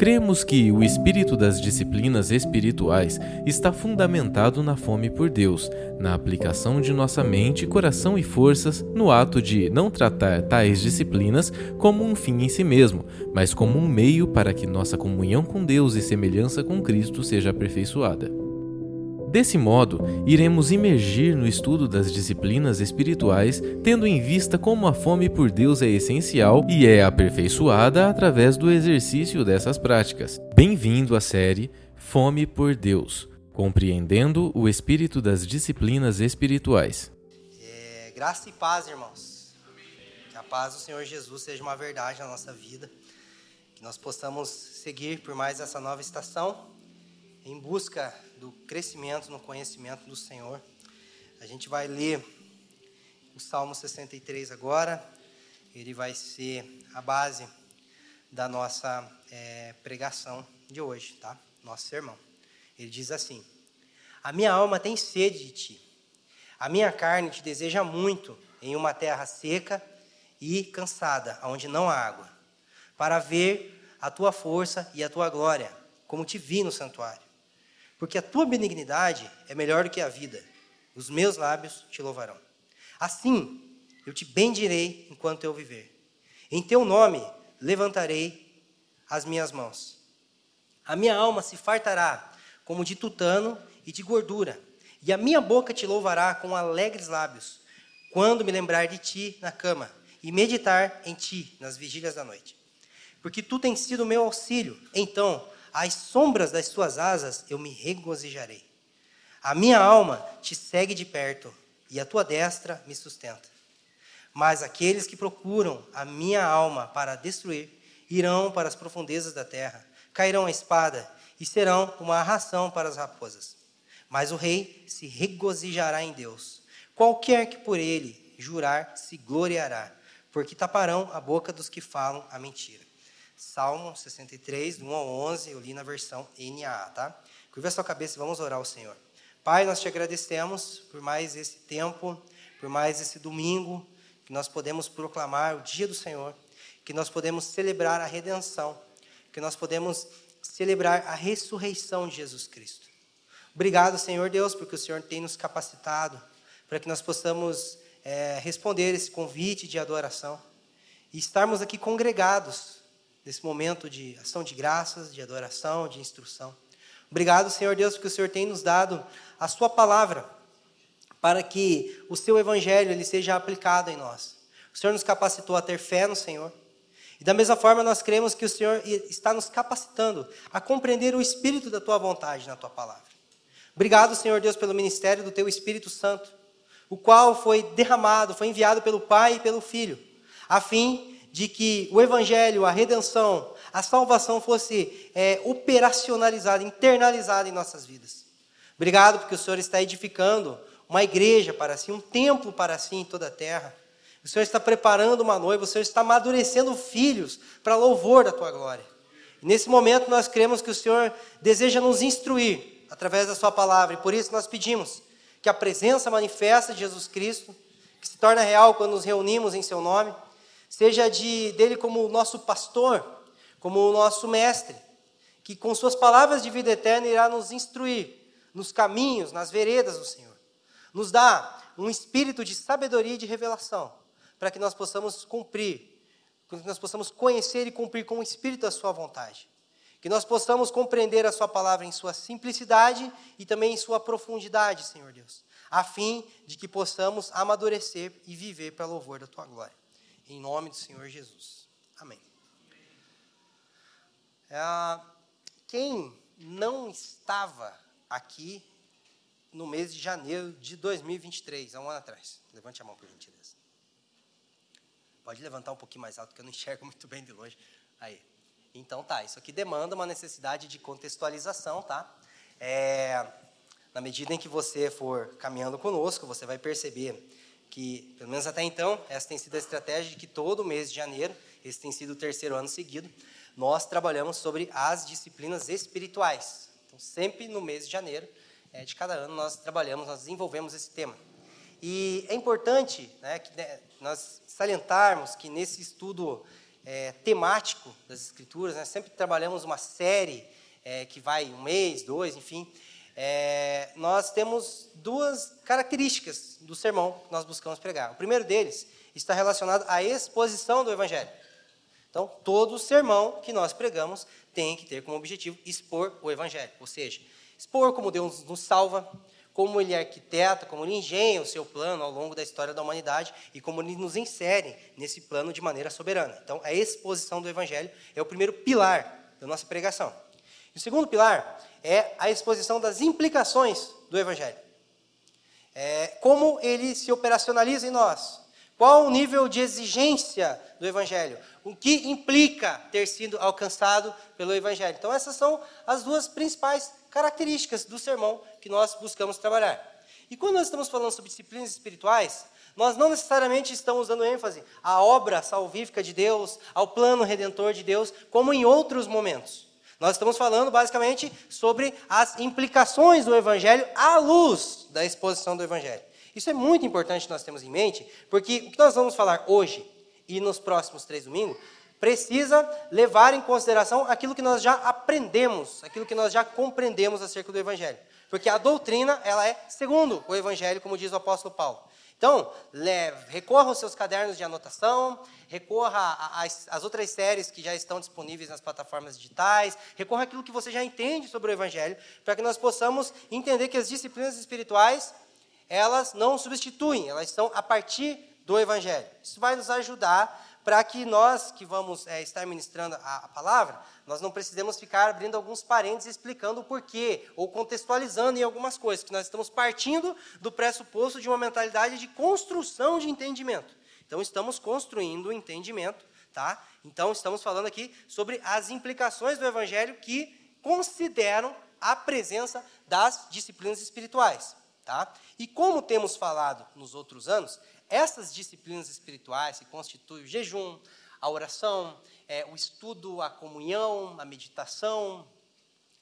Cremos que o espírito das disciplinas espirituais está fundamentado na fome por Deus, na aplicação de nossa mente, coração e forças no ato de não tratar tais disciplinas como um fim em si mesmo, mas como um meio para que nossa comunhão com Deus e semelhança com Cristo seja aperfeiçoada. Desse modo, iremos imergir no estudo das disciplinas espirituais, tendo em vista como a fome por Deus é essencial e é aperfeiçoada através do exercício dessas práticas. Bem-vindo à série Fome por Deus Compreendendo o Espírito das Disciplinas Espirituais. É, graça e paz, irmãos. Que a paz do Senhor Jesus seja uma verdade na nossa vida. Que nós possamos seguir por mais essa nova estação em busca do crescimento no conhecimento do Senhor. A gente vai ler o Salmo 63 agora. Ele vai ser a base da nossa é, pregação de hoje, tá? Nosso sermão. Ele diz assim: A minha alma tem sede de ti. A minha carne te deseja muito em uma terra seca e cansada, onde não há água, para ver a tua força e a tua glória, como te vi no santuário. Porque a tua benignidade é melhor do que a vida. Os meus lábios te louvarão. Assim, eu te bendirei enquanto eu viver. Em teu nome levantarei as minhas mãos. A minha alma se fartará como de tutano e de gordura, e a minha boca te louvará com alegres lábios, quando me lembrar de ti na cama e meditar em ti nas vigílias da noite. Porque tu tens sido meu auxílio, então às sombras das tuas asas eu me regozijarei. A minha alma te segue de perto e a tua destra me sustenta. Mas aqueles que procuram a minha alma para destruir irão para as profundezas da terra, cairão a espada e serão uma ração para as raposas. Mas o rei se regozijará em Deus. Qualquer que por ele jurar se gloriará, porque taparão a boca dos que falam a mentira. Salmo 63, do 1 ao 11, eu li na versão NAA, tá? Curva a sua cabeça e vamos orar ao Senhor. Pai, nós te agradecemos por mais esse tempo, por mais esse domingo, que nós podemos proclamar o dia do Senhor, que nós podemos celebrar a redenção, que nós podemos celebrar a ressurreição de Jesus Cristo. Obrigado, Senhor Deus, porque o Senhor tem nos capacitado para que nós possamos é, responder esse convite de adoração e estarmos aqui congregados nesse momento de ação de graças, de adoração, de instrução. Obrigado, Senhor Deus, porque o Senhor tem nos dado a Sua palavra para que o Seu Evangelho ele seja aplicado em nós. O Senhor nos capacitou a ter fé no Senhor. E da mesma forma, nós cremos que o Senhor está nos capacitando a compreender o espírito da Tua vontade na Tua palavra. Obrigado, Senhor Deus, pelo ministério do Teu Espírito Santo, o qual foi derramado, foi enviado pelo Pai e pelo Filho, a fim de que o Evangelho, a redenção, a salvação fosse é, operacionalizada, internalizada em nossas vidas. Obrigado porque o Senhor está edificando uma igreja para si, um templo para si em toda a terra. O Senhor está preparando uma noiva, o Senhor está amadurecendo filhos para louvor da tua glória. E nesse momento nós cremos que o Senhor deseja nos instruir através da sua palavra, e por isso nós pedimos que a presença manifesta de Jesus Cristo, que se torna real quando nos reunimos em seu nome, seja de dele como nosso pastor, como o nosso mestre, que com suas palavras de vida eterna irá nos instruir nos caminhos, nas veredas do Senhor. Nos dá um espírito de sabedoria e de revelação, para que nós possamos cumprir, que nós possamos conhecer e cumprir com o espírito a sua vontade. Que nós possamos compreender a sua palavra em sua simplicidade e também em sua profundidade, Senhor Deus, a fim de que possamos amadurecer e viver para louvor da tua glória. Em nome do Senhor Jesus. Amém. É, quem não estava aqui no mês de janeiro de 2023, há um ano atrás? Levante a mão, por gentileza. Pode levantar um pouquinho mais alto, que eu não enxergo muito bem de longe. Aí. Então tá, isso aqui demanda uma necessidade de contextualização, tá? É, na medida em que você for caminhando conosco, você vai perceber que, pelo menos até então, essa tem sido a estratégia de que todo mês de janeiro, esse tem sido o terceiro ano seguido, nós trabalhamos sobre as disciplinas espirituais. Então, sempre no mês de janeiro é, de cada ano, nós trabalhamos, nós desenvolvemos esse tema. E é importante né, que né, nós salientarmos que nesse estudo é, temático das Escrituras, né? sempre trabalhamos uma série é, que vai um mês, dois, enfim. É, nós temos duas características do sermão que nós buscamos pregar. O primeiro deles está relacionado à exposição do Evangelho. Então, todo sermão que nós pregamos tem que ter como objetivo expor o Evangelho, ou seja, expor como Deus nos salva, como ele arquiteta, como ele engenha o seu plano ao longo da história da humanidade e como ele nos insere nesse plano de maneira soberana. Então, a exposição do Evangelho é o primeiro pilar da nossa pregação. O segundo pilar é a exposição das implicações do Evangelho. É, como ele se operacionaliza em nós. Qual o nível de exigência do Evangelho? O que implica ter sido alcançado pelo Evangelho? Então, essas são as duas principais características do sermão que nós buscamos trabalhar. E quando nós estamos falando sobre disciplinas espirituais, nós não necessariamente estamos dando ênfase à obra salvífica de Deus, ao plano redentor de Deus, como em outros momentos. Nós estamos falando basicamente sobre as implicações do Evangelho à luz da exposição do Evangelho. Isso é muito importante nós temos em mente, porque o que nós vamos falar hoje e nos próximos três domingos precisa levar em consideração aquilo que nós já aprendemos, aquilo que nós já compreendemos acerca do Evangelho. Porque a doutrina, ela é segundo o Evangelho, como diz o apóstolo Paulo. Então, leve, recorra aos seus cadernos de anotação, recorra às, outras séries que já estão disponíveis nas plataformas digitais, recorra àquilo que você já entende sobre o Evangelho, para que nós possamos entender que as disciplinas espirituais, elas não substituem, elas estão a partir do Evangelho. Isso vai nos ajudar para que nós que vamos é, estar ministrando a, a, palavra, nós não precisemos ficar abrindo alguns parênteses explicando o porquê, ou contextualizando em algumas coisas, que nós estamos partindo do pressuposto de uma mentalidade de construção de entendimento. Então, estamos construindo o entendimento, tá? Então, estamos falando aqui sobre as implicações do Evangelho que consideram a presença das disciplinas espirituais, tá? E como temos falado nos outros anos, essas disciplinas espirituais que constituem o jejum, a oração, é, o estudo, a comunhão, a meditação,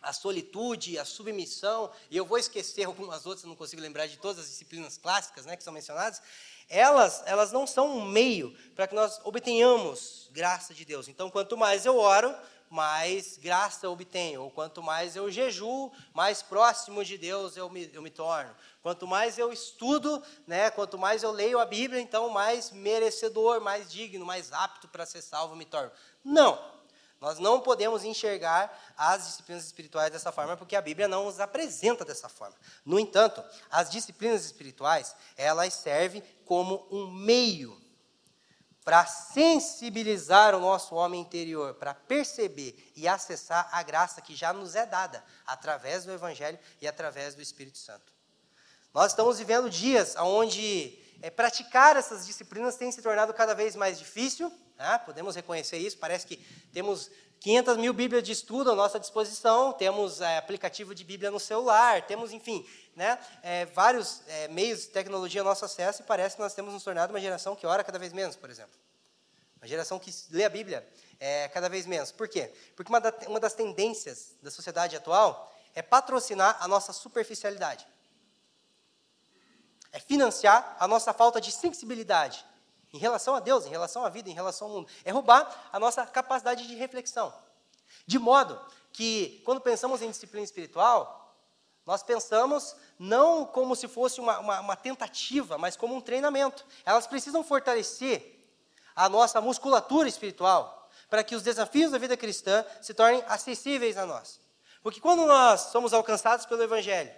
a solitude, a submissão, e eu vou esquecer algumas outras, não consigo lembrar de todas as disciplinas clássicas né, que são mencionadas, elas, elas não são um meio para que nós obtenhamos graça de Deus. Então, quanto mais eu oro, mais graça obtenho. Ou quanto mais eu jejuo, mais próximo de Deus eu me, eu me torno. Quanto mais eu estudo, né, quanto mais eu leio a Bíblia, então mais merecedor, mais digno, mais apto para ser salvo me torno. Não. Nós não podemos enxergar as disciplinas espirituais dessa forma, porque a Bíblia não nos apresenta dessa forma. No entanto, as disciplinas espirituais, elas servem como um meio para sensibilizar o nosso homem interior, para perceber e acessar a graça que já nos é dada através do Evangelho e através do Espírito Santo. Nós estamos vivendo dias onde é, praticar essas disciplinas tem se tornado cada vez mais difícil, né? podemos reconhecer isso, parece que temos 500 mil Bíblias de estudo à nossa disposição, temos é, aplicativo de Bíblia no celular, temos, enfim, né, é, vários é, meios de tecnologia ao nosso acesso e parece que nós temos nos tornado uma geração que ora cada vez menos, por exemplo. Uma geração que lê a Bíblia é, cada vez menos. Por quê? Porque uma, da, uma das tendências da sociedade atual é patrocinar a nossa superficialidade. É financiar a nossa falta de sensibilidade em relação a Deus, em relação à vida, em relação ao mundo. É roubar a nossa capacidade de reflexão. De modo que, quando pensamos em disciplina espiritual, nós pensamos não como se fosse uma, uma, uma tentativa, mas como um treinamento. Elas precisam fortalecer a nossa musculatura espiritual para que os desafios da vida cristã se tornem acessíveis a nós. Porque quando nós somos alcançados pelo Evangelho,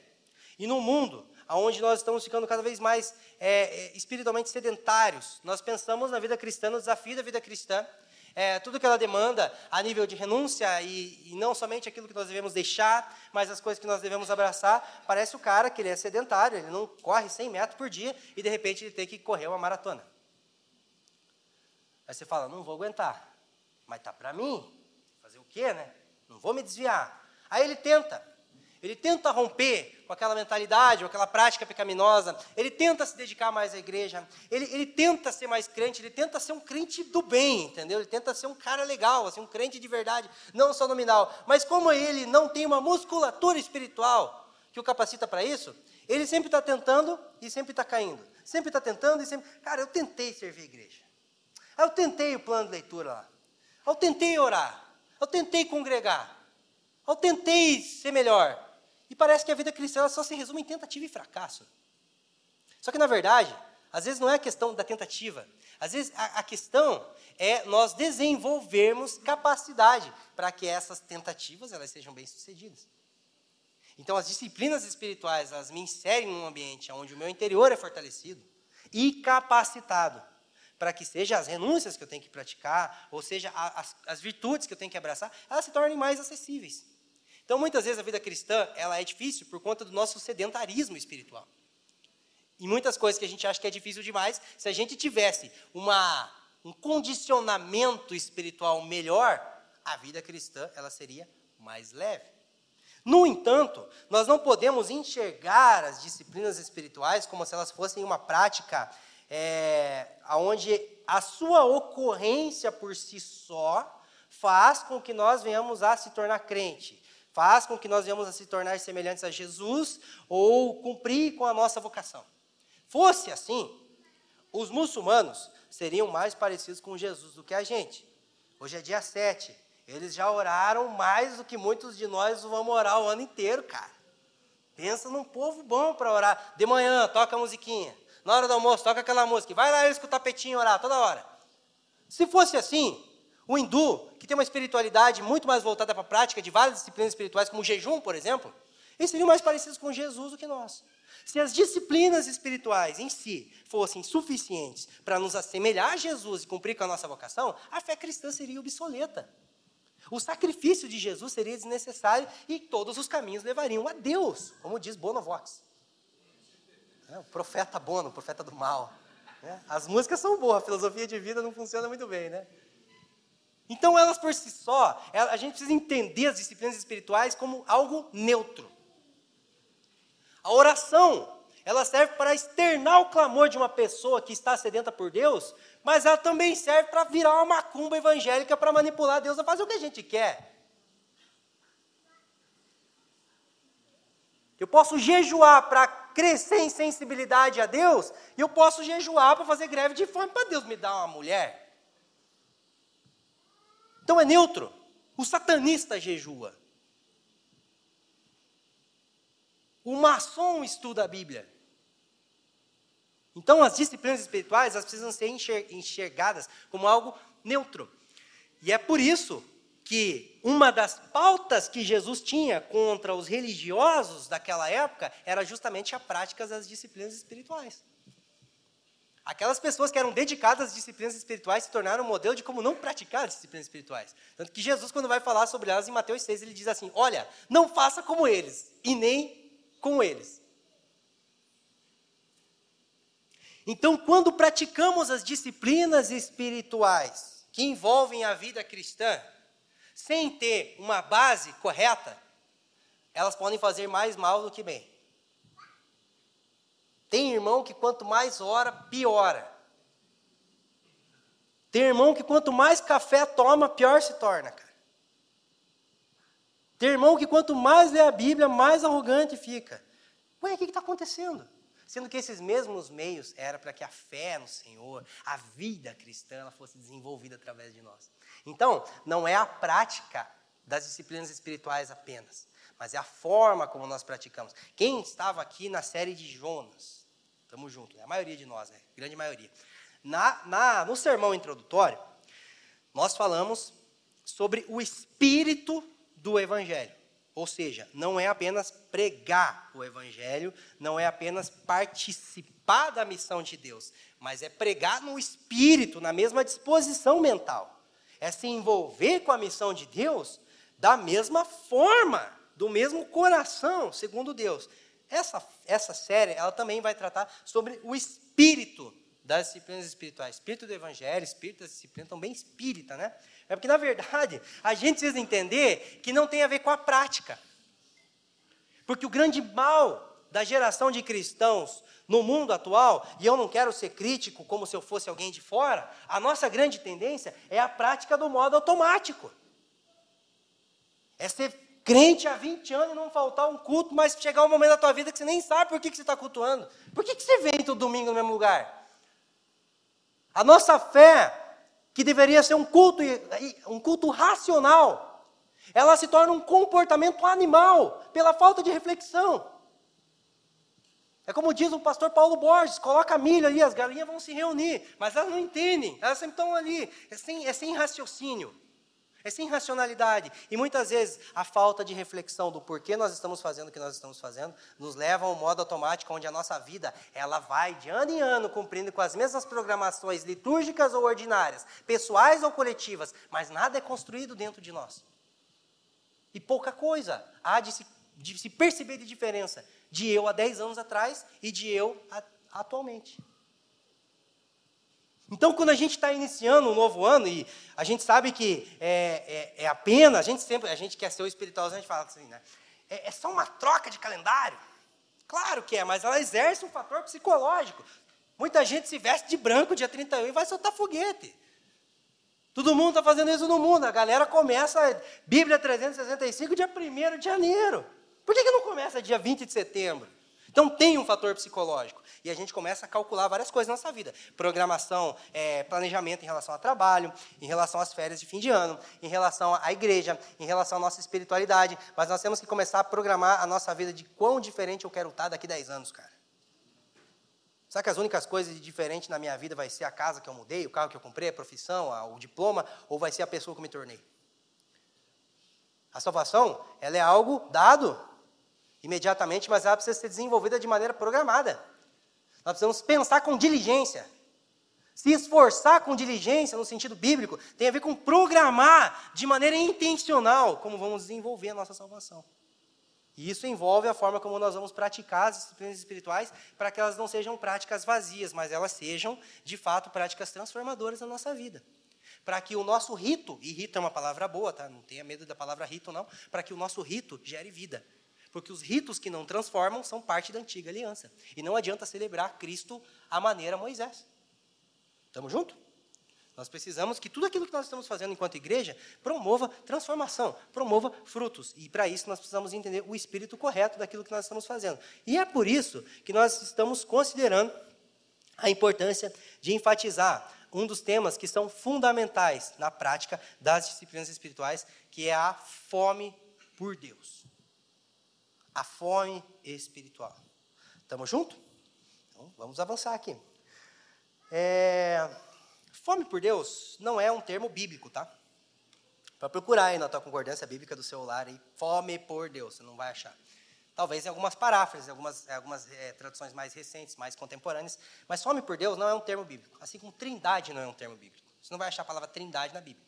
e no mundo onde nós estamos ficando cada vez mais é, é, espiritualmente sedentários. Nós pensamos na vida cristã, no desafio da vida cristã, é, tudo que ela demanda a nível de renúncia e, e, não somente aquilo que nós devemos deixar, mas as coisas que nós devemos abraçar. Parece o cara que ele é sedentário, ele não corre 100 metros por dia e de repente ele tem que correr uma maratona. Aí você fala, não vou aguentar, mas tá para mim, fazer o quê, né? Não vou me desviar. Aí ele tenta, ele tenta romper com aquela mentalidade, com aquela prática pecaminosa. Ele tenta se dedicar mais à igreja. Ele, ele tenta ser mais crente. Ele tenta ser um crente do bem, entendeu? Ele tenta ser um cara legal, assim, um crente de verdade, não só nominal. Mas como ele não tem uma musculatura espiritual que o capacita para isso, ele sempre está tentando e sempre está caindo. Sempre está tentando e sempre. Cara, eu tentei servir a igreja. Eu tentei o plano de leitura lá. Eu tentei orar. Eu tentei congregar. Eu tentei ser melhor. E parece que a vida cristã só se resume em tentativa e fracasso. Só que, na verdade, às vezes não é a questão da tentativa. Às vezes a, a questão é nós desenvolvermos capacidade para que essas tentativas elas sejam bem-sucedidas. Então, as disciplinas espirituais, elas me inserem num ambiente onde o meu interior é fortalecido e capacitado para que seja as renúncias que eu tenho que praticar, ou seja, as, as virtudes que eu tenho que abraçar, elas se tornem mais acessíveis. Então, muitas vezes a vida cristã ela é difícil por conta do nosso sedentarismo espiritual. E muitas coisas que a gente acha que é difícil demais, se a gente tivesse uma, um condicionamento espiritual melhor, a vida cristã ela seria mais leve. No entanto, nós não podemos enxergar as disciplinas espirituais como se elas fossem uma prática é, onde a sua ocorrência por si só faz com que nós venhamos a se tornar crente faz com que nós venhamos a se tornar semelhantes a Jesus ou cumprir com a nossa vocação. Fosse assim, os muçulmanos seriam mais parecidos com Jesus do que a gente. Hoje é dia 7. Eles já oraram mais do que muitos de nós vamos orar o ano inteiro, cara. Pensa num povo bom para orar. De manhã, toca a musiquinha. Na hora do almoço, toca aquela música. Vai lá eles com o tapetinho orar toda hora. Se fosse assim, o hindu, que tem uma espiritualidade muito mais voltada para a prática de várias disciplinas espirituais, como o jejum, por exemplo, eles seriam mais parecidos com Jesus do que nós. Se as disciplinas espirituais em si fossem suficientes para nos assemelhar a Jesus e cumprir com a nossa vocação, a fé cristã seria obsoleta. O sacrifício de Jesus seria desnecessário e todos os caminhos levariam a Deus, como diz Bono Vox. É, o profeta Bono, o profeta do mal. É, as músicas são boas, a filosofia de vida não funciona muito bem, né? Então, elas por si só, a gente precisa entender as disciplinas espirituais como algo neutro. A oração, ela serve para externar o clamor de uma pessoa que está sedenta por Deus, mas ela também serve para virar uma macumba evangélica para manipular Deus a fazer o que a gente quer. Eu posso jejuar para crescer em sensibilidade a Deus, e eu posso jejuar para fazer greve de fome para Deus me dar uma mulher. Então é neutro. O satanista jejua. O maçom estuda a Bíblia. Então as disciplinas espirituais elas precisam ser enxergadas como algo neutro. E é por isso que uma das pautas que Jesus tinha contra os religiosos daquela época era justamente a prática das disciplinas espirituais. Aquelas pessoas que eram dedicadas às disciplinas espirituais se tornaram um modelo de como não praticar as disciplinas espirituais. Tanto que Jesus, quando vai falar sobre elas em Mateus 6, ele diz assim: Olha, não faça como eles, e nem com eles. Então, quando praticamos as disciplinas espirituais que envolvem a vida cristã, sem ter uma base correta, elas podem fazer mais mal do que bem. Tem irmão que quanto mais ora, piora. Tem irmão que quanto mais café toma, pior se torna, cara. Tem irmão que quanto mais lê a Bíblia, mais arrogante fica. Ué, o que está acontecendo? Sendo que esses mesmos meios era para que a fé no Senhor, a vida cristã, fosse desenvolvida através de nós. Então, não é a prática das disciplinas espirituais apenas, mas é a forma como nós praticamos. Quem estava aqui na série de Jonas? Estamos juntos, né? a maioria de nós, né? grande maioria. Na, na, no sermão introdutório, nós falamos sobre o espírito do Evangelho. Ou seja, não é apenas pregar o Evangelho, não é apenas participar da missão de Deus, mas é pregar no espírito, na mesma disposição mental. É se envolver com a missão de Deus da mesma forma, do mesmo coração, segundo Deus. Essa, essa série, ela também vai tratar sobre o espírito das disciplinas espirituais. Espírito do evangelho, espírito das disciplinas, também espírita, né? É porque, na verdade, a gente precisa entender que não tem a ver com a prática. Porque o grande mal da geração de cristãos no mundo atual, e eu não quero ser crítico como se eu fosse alguém de fora, a nossa grande tendência é a prática do modo automático. É ser crente há 20 anos e não faltar um culto, mas chegar um momento da tua vida que você nem sabe por que, que você está cultuando. Por que, que você vem todo domingo no mesmo lugar? A nossa fé que deveria ser um culto, um culto racional, ela se torna um comportamento animal pela falta de reflexão. É como diz o pastor Paulo Borges: coloca a milho ali, as galinhas vão se reunir, mas elas não entendem, elas sempre estão ali, é sem, é sem raciocínio. É sem racionalidade. E muitas vezes a falta de reflexão do porquê nós estamos fazendo o que nós estamos fazendo nos leva a um modo automático onde a nossa vida ela vai de ano em ano cumprindo com as mesmas programações litúrgicas ou ordinárias, pessoais ou coletivas, mas nada é construído dentro de nós. E pouca coisa há de se, de se perceber de diferença de eu há 10 anos atrás e de eu a, atualmente. Então, quando a gente está iniciando um novo ano, e a gente sabe que é, é, é apenas, a gente sempre, a gente quer ser o espiritual, a gente fala assim, né? É, é só uma troca de calendário. Claro que é, mas ela exerce um fator psicológico. Muita gente se veste de branco dia 31 e vai soltar foguete. Todo mundo está fazendo isso no mundo. A galera começa Bíblia 365 dia 1 de janeiro. Por que, que não começa dia 20 de setembro? Então tem um fator psicológico. E a gente começa a calcular várias coisas na nossa vida. Programação, é, planejamento em relação ao trabalho, em relação às férias de fim de ano, em relação à igreja, em relação à nossa espiritualidade. Mas nós temos que começar a programar a nossa vida de quão diferente eu quero estar daqui a 10 anos, cara. Será que as únicas coisas de diferente na minha vida vai ser a casa que eu mudei, o carro que eu comprei, a profissão, o diploma, ou vai ser a pessoa que eu me tornei? A salvação, ela é algo dado imediatamente, mas ela precisa ser desenvolvida de maneira programada. Nós precisamos pensar com diligência. Se esforçar com diligência, no sentido bíblico, tem a ver com programar de maneira intencional como vamos desenvolver a nossa salvação. E isso envolve a forma como nós vamos praticar as disciplinas espirituais para que elas não sejam práticas vazias, mas elas sejam, de fato, práticas transformadoras na nossa vida. Para que o nosso rito, e rito é uma palavra boa, tá? não tenha medo da palavra rito, não, para que o nosso rito gere vida. Porque os ritos que não transformam são parte da antiga aliança. E não adianta celebrar Cristo à maneira Moisés. Estamos juntos? Nós precisamos que tudo aquilo que nós estamos fazendo enquanto igreja promova transformação, promova frutos. E para isso nós precisamos entender o espírito correto daquilo que nós estamos fazendo. E é por isso que nós estamos considerando a importância de enfatizar um dos temas que são fundamentais na prática das disciplinas espirituais, que é a fome por Deus a fome espiritual. Estamos juntos? Então, vamos avançar aqui. É, fome por Deus não é um termo bíblico, tá? Para procurar aí na tua concordância bíblica do celular, aí, fome por Deus, você não vai achar. Talvez em algumas paráfrases, algumas, algumas é, traduções mais recentes, mais contemporâneas, mas fome por Deus não é um termo bíblico. Assim como trindade não é um termo bíblico. Você não vai achar a palavra trindade na Bíblia.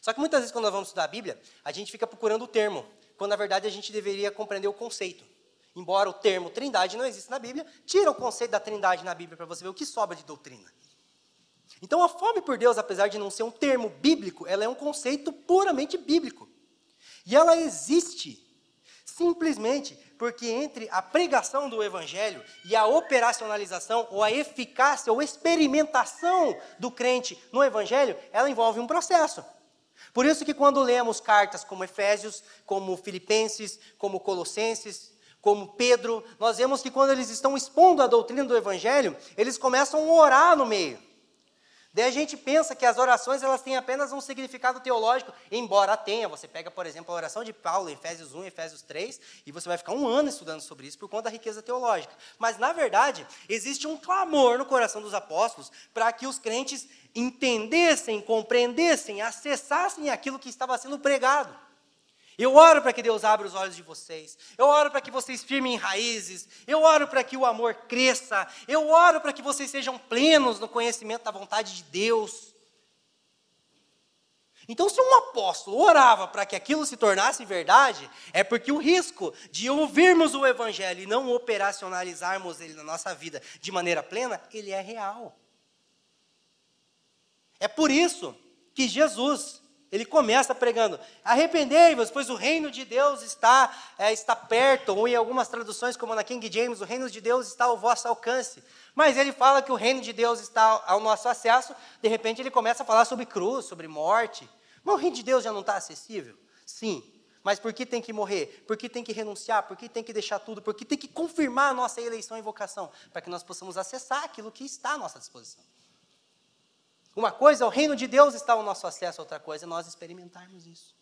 Só que muitas vezes, quando nós vamos estudar a Bíblia, a gente fica procurando o termo quando na verdade a gente deveria compreender o conceito. Embora o termo trindade não exista na Bíblia, tira o conceito da trindade na Bíblia para você ver o que sobra de doutrina. Então a fome por Deus, apesar de não ser um termo bíblico, ela é um conceito puramente bíblico. E ela existe simplesmente porque entre a pregação do evangelho e a operacionalização ou a eficácia ou experimentação do crente no evangelho, ela envolve um processo. Por isso que quando lemos cartas como Efésios, como Filipenses, como Colossenses, como Pedro, nós vemos que quando eles estão expondo a doutrina do evangelho, eles começam a orar no meio. Daí a gente pensa que as orações elas têm apenas um significado teológico, embora tenha. Você pega, por exemplo, a oração de Paulo, Efésios 1, Efésios 3, e você vai ficar um ano estudando sobre isso por conta da riqueza teológica. Mas, na verdade, existe um clamor no coração dos apóstolos para que os crentes entendessem, compreendessem, acessassem aquilo que estava sendo pregado. Eu oro para que Deus abra os olhos de vocês. Eu oro para que vocês firmem raízes. Eu oro para que o amor cresça. Eu oro para que vocês sejam plenos no conhecimento da vontade de Deus. Então, se um apóstolo orava para que aquilo se tornasse verdade, é porque o risco de ouvirmos o evangelho e não operacionalizarmos ele na nossa vida de maneira plena, ele é real. É por isso que Jesus, ele começa pregando: arrependei-vos, pois o reino de Deus está, é, está perto, ou em algumas traduções, como na King James, o reino de Deus está ao vosso alcance. Mas ele fala que o reino de Deus está ao nosso acesso, de repente ele começa a falar sobre cruz, sobre morte. Mas o reino de Deus já não está acessível? Sim. Mas por que tem que morrer? Por que tem que renunciar? Por que tem que deixar tudo? Por que tem que confirmar a nossa eleição e vocação? Para que nós possamos acessar aquilo que está à nossa disposição. Uma coisa, o reino de Deus está ao nosso acesso, outra coisa é nós experimentarmos isso.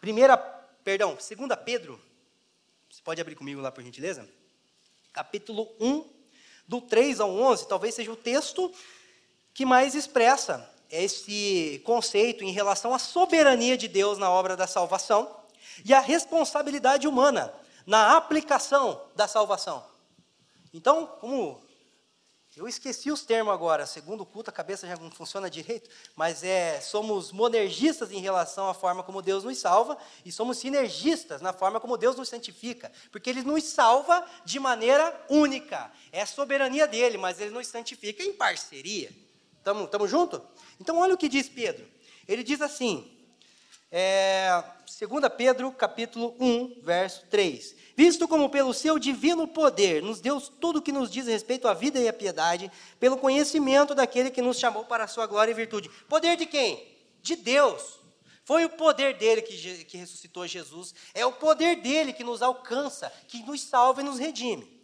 Primeira, perdão, segunda Pedro, você pode abrir comigo lá por gentileza? Capítulo 1, do 3 ao 11, talvez seja o texto que mais expressa esse conceito em relação à soberania de Deus na obra da salvação e a responsabilidade humana na aplicação da salvação. Então, como eu esqueci os termos agora, segundo o culto a cabeça já não funciona direito, mas é somos monergistas em relação à forma como Deus nos salva e somos sinergistas na forma como Deus nos santifica, porque ele nos salva de maneira única. É a soberania dele, mas ele nos santifica em parceria. Estamos tamo junto? Então olha o que diz Pedro. Ele diz assim, é, 2 Pedro capítulo 1, verso 3 visto como pelo seu divino poder nos deu tudo o que nos diz respeito à vida e à piedade, pelo conhecimento daquele que nos chamou para a sua glória e virtude. Poder de quem? De Deus. Foi o poder dele que, que ressuscitou Jesus, é o poder dele que nos alcança, que nos salva e nos redime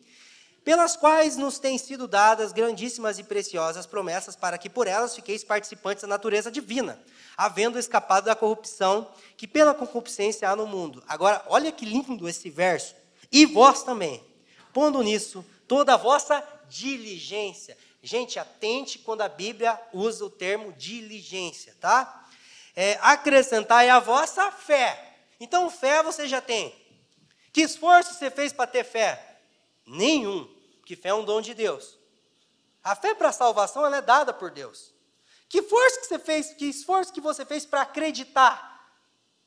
pelas quais nos têm sido dadas grandíssimas e preciosas promessas para que por elas fiqueis participantes da natureza divina, havendo escapado da corrupção que pela concupiscência há no mundo. Agora, olha que lindo esse verso. E vós também, pondo nisso toda a vossa diligência. Gente, atente quando a Bíblia usa o termo diligência, tá? É, acrescentai a vossa fé. Então, fé você já tem. Que esforço você fez para ter fé? Nenhum, que fé é um dom de Deus. A fé para a salvação ela é dada por Deus. Que força que você fez, que esforço que você fez para acreditar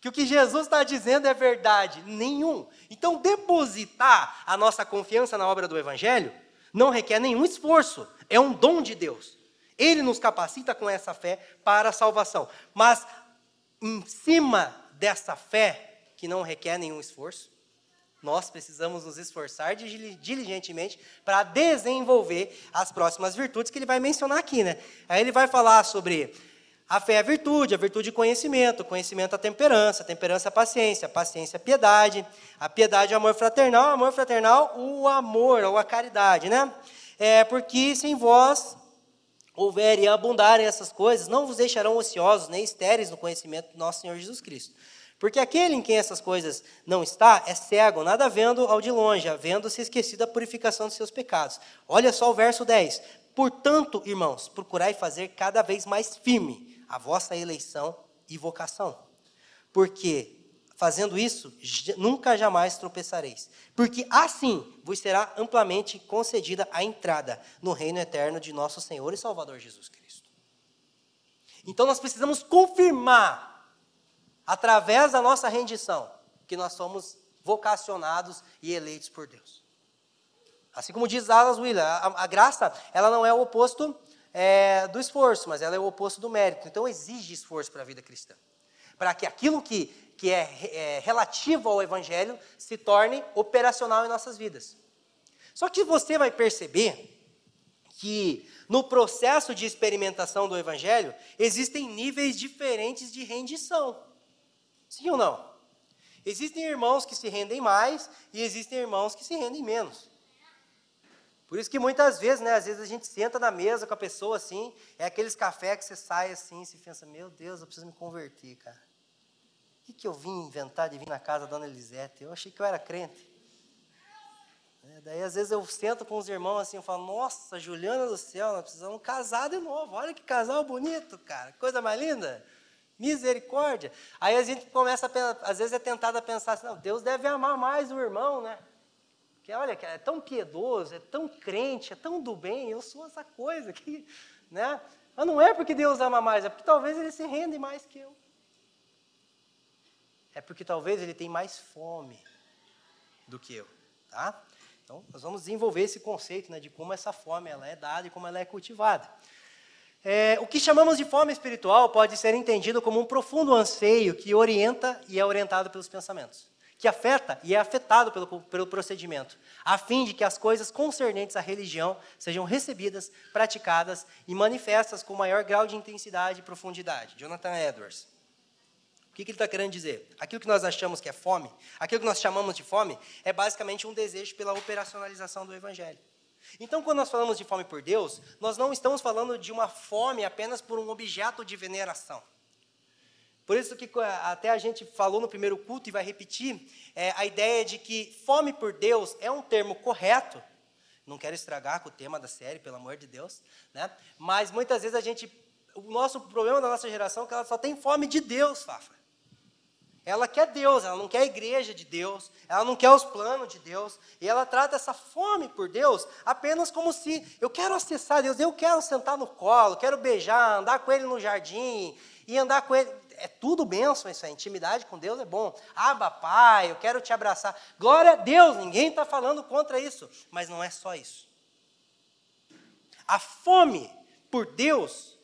que o que Jesus está dizendo é verdade? Nenhum. Então, depositar a nossa confiança na obra do Evangelho não requer nenhum esforço, é um dom de Deus. Ele nos capacita com essa fé para a salvação. Mas, em cima dessa fé, que não requer nenhum esforço, nós precisamos nos esforçar diligentemente para desenvolver as próximas virtudes que ele vai mencionar aqui. Né? Aí ele vai falar sobre a fé é a virtude, a virtude é conhecimento, conhecimento é a temperança, a temperança é a paciência, a paciência é a piedade, a piedade é o amor fraternal, o amor fraternal o amor ou a caridade, né? É porque se em vós houver e abundarem essas coisas, não vos deixarão ociosos nem estéreis no conhecimento do nosso Senhor Jesus Cristo. Porque aquele em quem essas coisas não está é cego, nada vendo ao de longe, havendo-se esquecido a purificação dos seus pecados. Olha só o verso 10. Portanto, irmãos, procurai fazer cada vez mais firme a vossa eleição e vocação. Porque, fazendo isso, nunca jamais tropeçareis. Porque assim vos será amplamente concedida a entrada no reino eterno de nosso Senhor e Salvador Jesus Cristo. Então nós precisamos confirmar, através da nossa rendição, que nós somos vocacionados e eleitos por Deus. Assim como diz Alas Willer, a, a graça ela não é o oposto é, do esforço, mas ela é o oposto do mérito. Então, exige esforço para a vida cristã. Para que aquilo que, que é, é relativo ao Evangelho se torne operacional em nossas vidas. Só que você vai perceber que no processo de experimentação do Evangelho existem níveis diferentes de rendição. Sim ou não? Existem irmãos que se rendem mais e existem irmãos que se rendem menos. Por isso que muitas vezes, né, às vezes a gente senta na mesa com a pessoa assim, é aqueles cafés que você sai assim e se pensa, meu Deus, eu preciso me converter, cara. O que, que eu vim inventar de vir na casa da dona Elisete? Eu achei que eu era crente. É, daí às vezes eu sento com os irmãos assim, eu falo, nossa, Juliana do céu, nós precisamos casar de novo. Olha que casal bonito, cara. Coisa mais linda. Misericórdia. Aí a gente começa, a, às vezes é tentado a pensar assim, não, Deus deve amar mais o irmão, né? que olha, é tão piedoso, é tão crente, é tão do bem, eu sou essa coisa aqui, né? Mas não é porque Deus ama mais, é porque talvez ele se rende mais que eu. É porque talvez ele tem mais fome do que eu, tá? Então, nós vamos desenvolver esse conceito né, de como essa fome ela é dada e como ela é cultivada. É, o que chamamos de fome espiritual pode ser entendido como um profundo anseio que orienta e é orientado pelos pensamentos que afeta e é afetado pelo, pelo procedimento, a fim de que as coisas concernentes à religião sejam recebidas, praticadas e manifestas com maior grau de intensidade e profundidade. Jonathan Edwards. O que, que ele está querendo dizer? Aquilo que nós achamos que é fome, aquilo que nós chamamos de fome, é basicamente um desejo pela operacionalização do Evangelho. Então, quando nós falamos de fome por Deus, nós não estamos falando de uma fome apenas por um objeto de veneração. Por isso que até a gente falou no primeiro culto e vai repetir, é, a ideia de que fome por Deus é um termo correto. Não quero estragar com o tema da série, pelo amor de Deus, né? Mas muitas vezes a gente, o nosso problema da nossa geração é que ela só tem fome de Deus, Fafa. Ela quer Deus, ela não quer a igreja de Deus, ela não quer os planos de Deus, e ela trata essa fome por Deus apenas como se eu quero acessar Deus, eu quero sentar no colo, quero beijar, andar com Ele no jardim, e andar com Ele. É tudo bênção isso, a intimidade com Deus é bom. Aba, Pai, eu quero te abraçar. Glória a Deus, ninguém está falando contra isso, mas não é só isso. A fome por Deus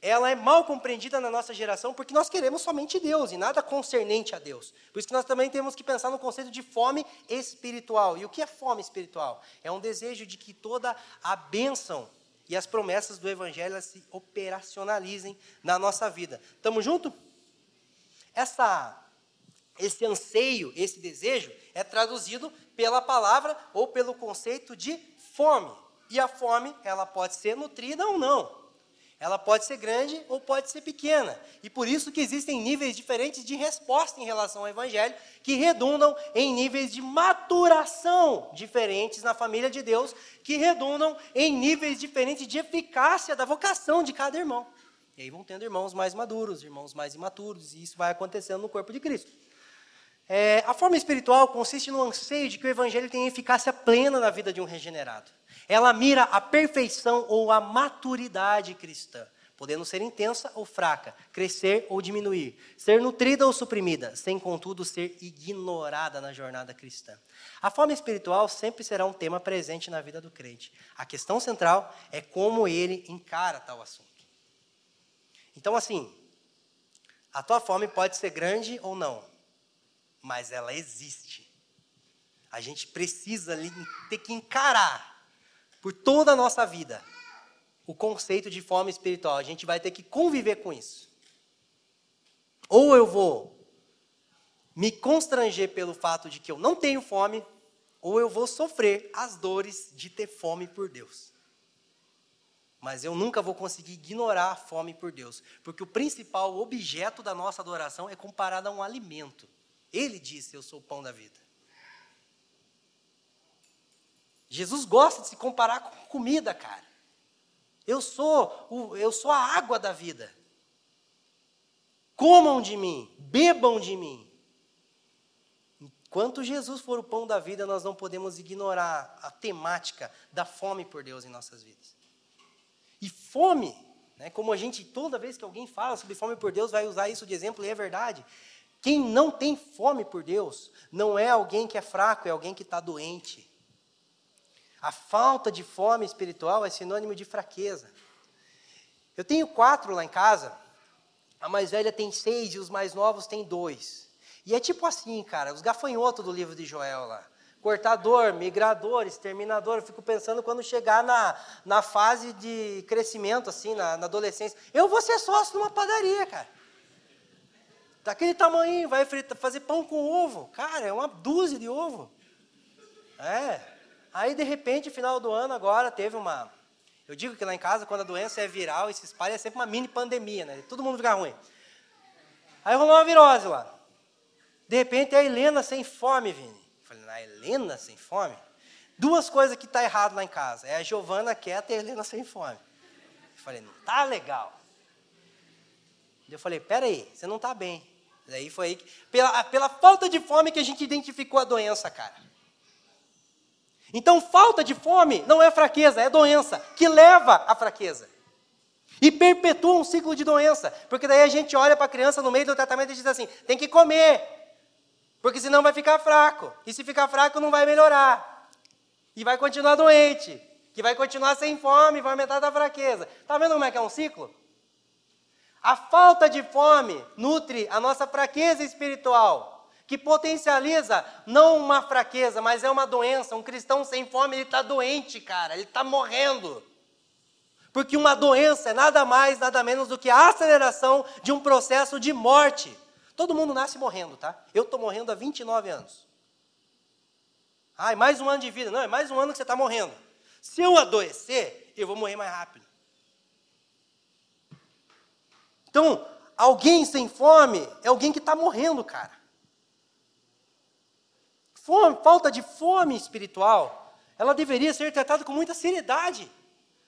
ela é mal compreendida na nossa geração porque nós queremos somente Deus e nada concernente a Deus. Por isso que nós também temos que pensar no conceito de fome espiritual. E o que é fome espiritual? É um desejo de que toda a bênção e as promessas do Evangelho se operacionalizem na nossa vida. Estamos juntos? Essa, esse anseio, esse desejo é traduzido pela palavra ou pelo conceito de fome. E a fome, ela pode ser nutrida ou não. Ela pode ser grande ou pode ser pequena. E por isso que existem níveis diferentes de resposta em relação ao evangelho, que redundam em níveis de maturação diferentes na família de Deus, que redundam em níveis diferentes de eficácia da vocação de cada irmão. E aí vão tendo irmãos mais maduros, irmãos mais imaturos, e isso vai acontecendo no corpo de Cristo. É, a forma espiritual consiste no anseio de que o evangelho tenha eficácia plena na vida de um regenerado. Ela mira a perfeição ou a maturidade cristã, podendo ser intensa ou fraca, crescer ou diminuir, ser nutrida ou suprimida, sem contudo ser ignorada na jornada cristã. A forma espiritual sempre será um tema presente na vida do crente. A questão central é como ele encara tal assunto. Então, assim, a tua fome pode ser grande ou não, mas ela existe. A gente precisa ter que encarar por toda a nossa vida o conceito de fome espiritual. A gente vai ter que conviver com isso. Ou eu vou me constranger pelo fato de que eu não tenho fome, ou eu vou sofrer as dores de ter fome por Deus. Mas eu nunca vou conseguir ignorar a fome por Deus, porque o principal objeto da nossa adoração é comparado a um alimento. Ele disse: Eu sou o pão da vida. Jesus gosta de se comparar com comida, cara. Eu sou, o, eu sou a água da vida. Comam de mim, bebam de mim. Enquanto Jesus for o pão da vida, nós não podemos ignorar a temática da fome por Deus em nossas vidas. E fome, né, como a gente, toda vez que alguém fala sobre fome por Deus, vai usar isso de exemplo, e é verdade. Quem não tem fome por Deus não é alguém que é fraco, é alguém que está doente. A falta de fome espiritual é sinônimo de fraqueza. Eu tenho quatro lá em casa, a mais velha tem seis e os mais novos têm dois. E é tipo assim, cara, os gafanhotos do livro de Joel lá. Cortador, migrador, exterminador. Eu fico pensando quando chegar na, na fase de crescimento, assim, na, na adolescência. Eu vou ser sócio numa padaria, cara. Daquele tamanho, vai fazer pão com ovo. Cara, é uma dúzia de ovo. É. Aí, de repente, final do ano, agora teve uma. Eu digo que lá em casa, quando a doença é viral e se espalha, é sempre uma mini pandemia, né? Todo mundo fica ruim. Aí rolou uma virose lá. De repente, a Helena sem fome, Vini. Eu falei, a Helena sem fome? Duas coisas que tá errado lá em casa. É a Giovana quieta e a Helena sem fome. Eu falei, não tá legal. Eu falei, peraí, você não está bem. Daí foi aí, pela, pela falta de fome que a gente identificou a doença, cara. Então, falta de fome não é fraqueza, é doença, que leva à fraqueza. E perpetua um ciclo de doença. Porque daí a gente olha para a criança no meio do tratamento e diz assim: tem que comer, porque senão vai ficar fraco. E se ficar fraco, não vai melhorar. E vai continuar doente, que vai continuar sem fome, vai aumentar a fraqueza. Está vendo como é que é um ciclo? A falta de fome nutre a nossa fraqueza espiritual, que potencializa não uma fraqueza, mas é uma doença. Um cristão sem fome, ele está doente, cara, ele está morrendo. Porque uma doença é nada mais, nada menos do que a aceleração de um processo de morte. Todo mundo nasce morrendo, tá? Eu estou morrendo há 29 anos. Ai, mais um ano de vida. Não, é mais um ano que você está morrendo. Se eu adoecer, eu vou morrer mais rápido. Então, alguém sem fome é alguém que está morrendo, cara. Fome, falta de fome espiritual, ela deveria ser tratada com muita seriedade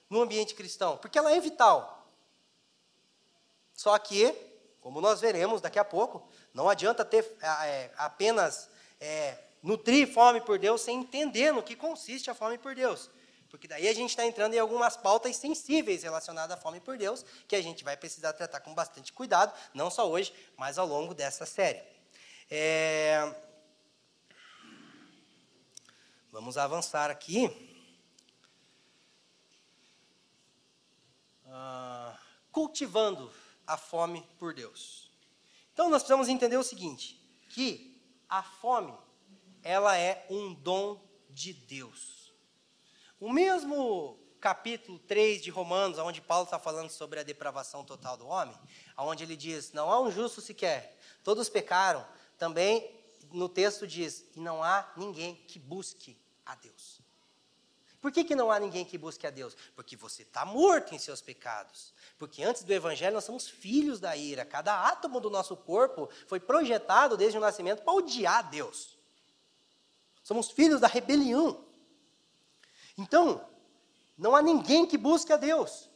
no ambiente cristão, porque ela é vital. Só que, como nós veremos daqui a pouco, não adianta ter é, apenas é, nutrir fome por Deus sem entender no que consiste a fome por Deus. Porque daí a gente está entrando em algumas pautas sensíveis relacionadas à fome por Deus, que a gente vai precisar tratar com bastante cuidado, não só hoje, mas ao longo dessa série. É... Vamos avançar aqui. Ah, cultivando a fome por Deus. Então nós precisamos entender o seguinte, que a fome ela é um dom de Deus. O mesmo capítulo 3 de Romanos, onde Paulo está falando sobre a depravação total do homem, onde ele diz: Não há um justo sequer, todos pecaram. Também no texto diz: E não há ninguém que busque a Deus. Por que, que não há ninguém que busque a Deus? Porque você está morto em seus pecados. Porque antes do Evangelho nós somos filhos da ira. Cada átomo do nosso corpo foi projetado desde o nascimento para odiar Deus. Somos filhos da rebelião. Então, não há ninguém que busque a Deus.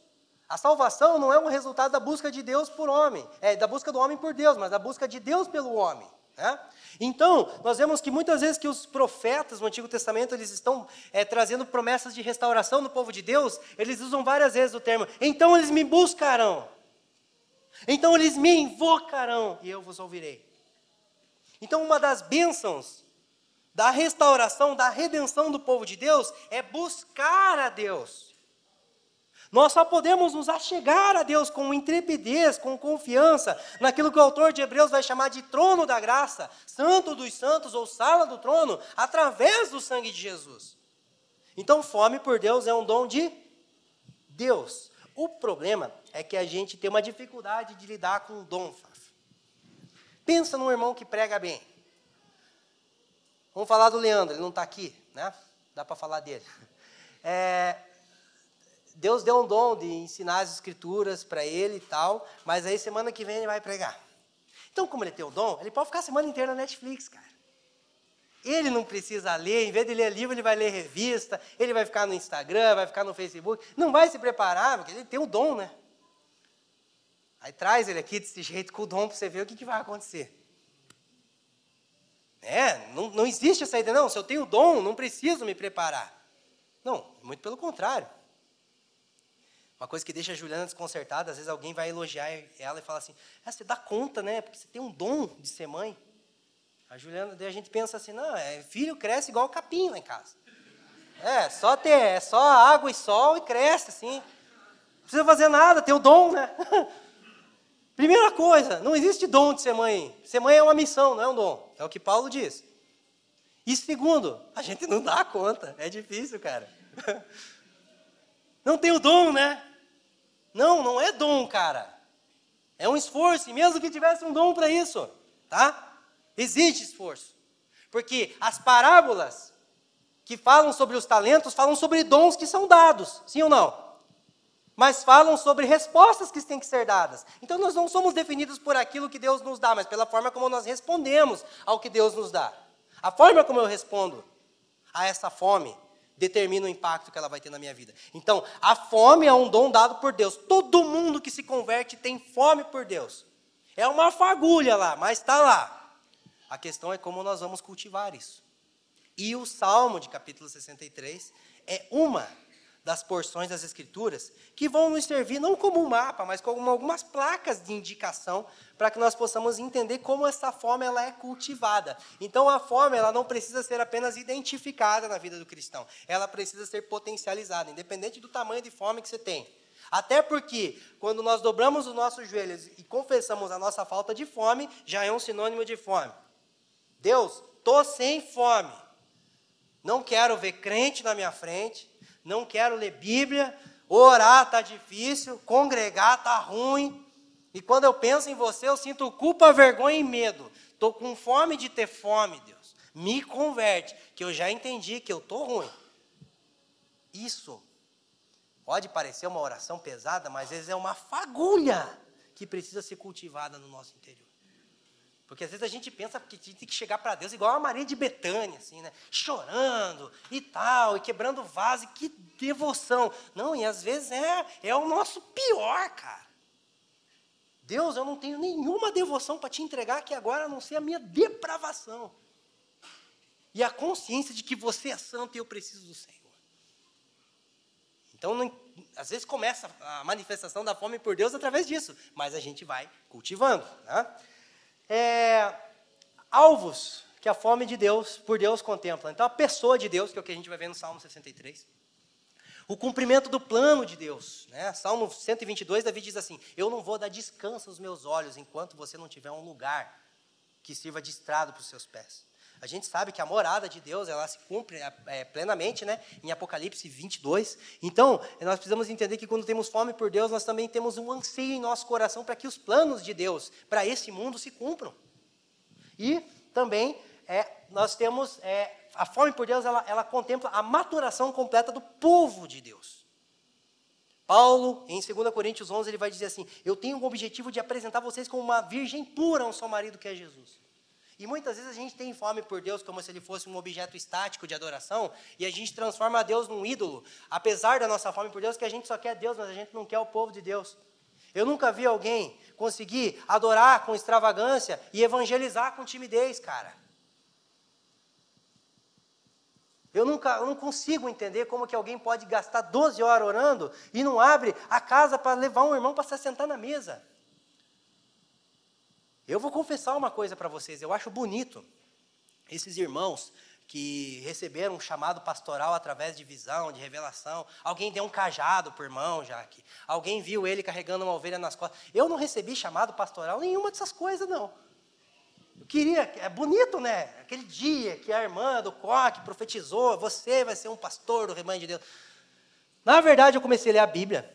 A salvação não é um resultado da busca de Deus por homem, é da busca do homem por Deus, mas da busca de Deus pelo homem. Né? Então, nós vemos que muitas vezes que os profetas no Antigo Testamento eles estão é, trazendo promessas de restauração no povo de Deus, eles usam várias vezes o termo, então eles me buscarão, então eles me invocarão e eu vos ouvirei. Então, uma das bênçãos da restauração, da redenção do povo de Deus, é buscar a Deus. Nós só podemos nos achegar a Deus com intrepidez, com confiança, naquilo que o autor de Hebreus vai chamar de trono da graça, santo dos santos ou sala do trono, através do sangue de Jesus. Então, fome por Deus é um dom de Deus. O problema é que a gente tem uma dificuldade de lidar com o dom. Pensa num irmão que prega bem. Vamos falar do Leandro, ele não está aqui, né? Dá para falar dele. É, Deus deu um dom de ensinar as escrituras para ele e tal, mas aí semana que vem ele vai pregar. Então, como ele tem o dom, ele pode ficar a semana inteira na Netflix, cara. Ele não precisa ler, em vez de ler livro, ele vai ler revista, ele vai ficar no Instagram, vai ficar no Facebook. Não vai se preparar, porque ele tem o dom, né? Aí traz ele aqui desse jeito com o dom para você ver o que, que vai acontecer. É, não, não existe essa ideia, não, se eu tenho dom, não preciso me preparar. Não, muito pelo contrário. Uma coisa que deixa a Juliana desconcertada, às vezes alguém vai elogiar ela e fala assim, ah, você dá conta, né? Porque você tem um dom de ser mãe. A Juliana, daí a gente pensa assim, não, é, filho cresce igual capim lá em casa. É, só ter, é só água e sol e cresce, assim. Não precisa fazer nada, tem o dom, né? Primeira coisa, não existe dom de ser mãe. Ser mãe é uma missão, não é um dom. É o que Paulo diz. E segundo, a gente não dá conta. É difícil, cara. Não tem o dom, né? Não, não é dom, cara. É um esforço, e mesmo que tivesse um dom para isso, tá? Existe esforço. Porque as parábolas que falam sobre os talentos falam sobre dons que são dados, sim ou não? mas falam sobre respostas que têm que ser dadas. Então nós não somos definidos por aquilo que Deus nos dá, mas pela forma como nós respondemos ao que Deus nos dá. A forma como eu respondo a essa fome determina o impacto que ela vai ter na minha vida. Então, a fome é um dom dado por Deus. Todo mundo que se converte tem fome por Deus. É uma fagulha lá, mas está lá. A questão é como nós vamos cultivar isso. E o Salmo de capítulo 63 é uma das porções das Escrituras que vão nos servir não como um mapa, mas como algumas placas de indicação para que nós possamos entender como essa fome ela é cultivada. Então a fome ela não precisa ser apenas identificada na vida do cristão, ela precisa ser potencializada, independente do tamanho de fome que você tem. Até porque, quando nós dobramos os nossos joelhos e confessamos a nossa falta de fome, já é um sinônimo de fome. Deus, estou sem fome. Não quero ver crente na minha frente, não quero ler Bíblia, orar está difícil, congregar está ruim. E quando eu penso em você, eu sinto culpa, vergonha e medo. Estou com fome de ter fome, Deus. Me converte, que eu já entendi que eu estou ruim. Isso pode parecer uma oração pesada, mas às vezes é uma fagulha que precisa ser cultivada no nosso interior. Porque às vezes a gente pensa que tem que chegar para Deus igual a Maria de Betânia, assim, né? Chorando e tal, e quebrando vaso, que devoção. Não, e às vezes é, é o nosso pior, cara. Deus, eu não tenho nenhuma devoção para te entregar aqui agora, a não ser a minha depravação. E a consciência de que você é santo e eu preciso do Senhor. Então, não, às vezes começa a manifestação da fome por Deus através disso, mas a gente vai cultivando. Né? É, alvos que a fome de Deus, por Deus, contempla. Então, a pessoa de Deus, que é o que a gente vai ver no Salmo 63. O cumprimento do plano de Deus. Né? Salmo 122, Davi diz assim: Eu não vou dar descanso aos meus olhos enquanto você não tiver um lugar que sirva de estrado para os seus pés. A gente sabe que a morada de Deus, ela se cumpre é, plenamente, né? Em Apocalipse 22. Então, nós precisamos entender que quando temos fome por Deus, nós também temos um anseio em nosso coração para que os planos de Deus para esse mundo se cumpram. E também é, nós temos é, a fome por Deus, ela, ela contempla a maturação completa do povo de Deus. Paulo, em 2 Coríntios 11, ele vai dizer assim: Eu tenho o objetivo de apresentar vocês como uma virgem pura, um só marido que é Jesus. E muitas vezes a gente tem fome por Deus como se ele fosse um objeto estático de adoração, e a gente transforma Deus num ídolo, apesar da nossa fome por Deus, que a gente só quer Deus, mas a gente não quer o povo de Deus. Eu nunca vi alguém conseguir adorar com extravagância e evangelizar com timidez, cara. Eu nunca eu não consigo entender como que alguém pode gastar 12 horas orando e não abre a casa para levar um irmão para se sentar na mesa. Eu vou confessar uma coisa para vocês, eu acho bonito esses irmãos que receberam um chamado pastoral através de visão, de revelação. Alguém deu um cajado para o irmão, Jaque. Alguém viu ele carregando uma ovelha nas costas. Eu não recebi chamado pastoral nenhuma dessas coisas, não. Eu queria, é bonito, né? Aquele dia que a irmã do coque profetizou, você vai ser um pastor do rebanho de Deus. Na verdade, eu comecei a ler a Bíblia.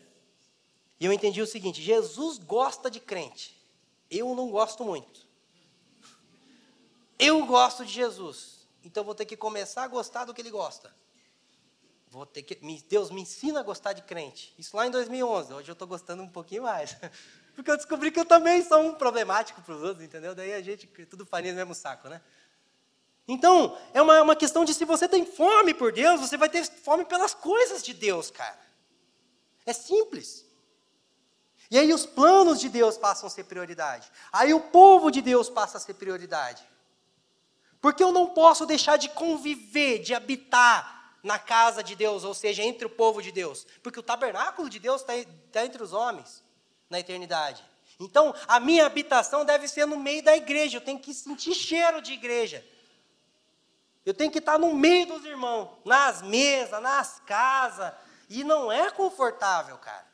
E eu entendi o seguinte: Jesus gosta de crente. Eu não gosto muito. Eu gosto de Jesus. Então vou ter que começar a gostar do que ele gosta. Vou ter que, Deus me ensina a gostar de crente. Isso lá em 2011. Hoje eu estou gostando um pouquinho mais. Porque eu descobri que eu também sou um problemático para os outros, entendeu? Daí a gente, tudo farinha no mesmo saco, né? Então, é uma, uma questão de se você tem fome por Deus, você vai ter fome pelas coisas de Deus, cara. É simples. E aí os planos de Deus passam a ser prioridade. Aí o povo de Deus passa a ser prioridade. Porque eu não posso deixar de conviver, de habitar na casa de Deus, ou seja, entre o povo de Deus. Porque o tabernáculo de Deus está tá entre os homens na eternidade. Então, a minha habitação deve ser no meio da igreja. Eu tenho que sentir cheiro de igreja. Eu tenho que estar no meio dos irmãos, nas mesas, nas casas. E não é confortável, cara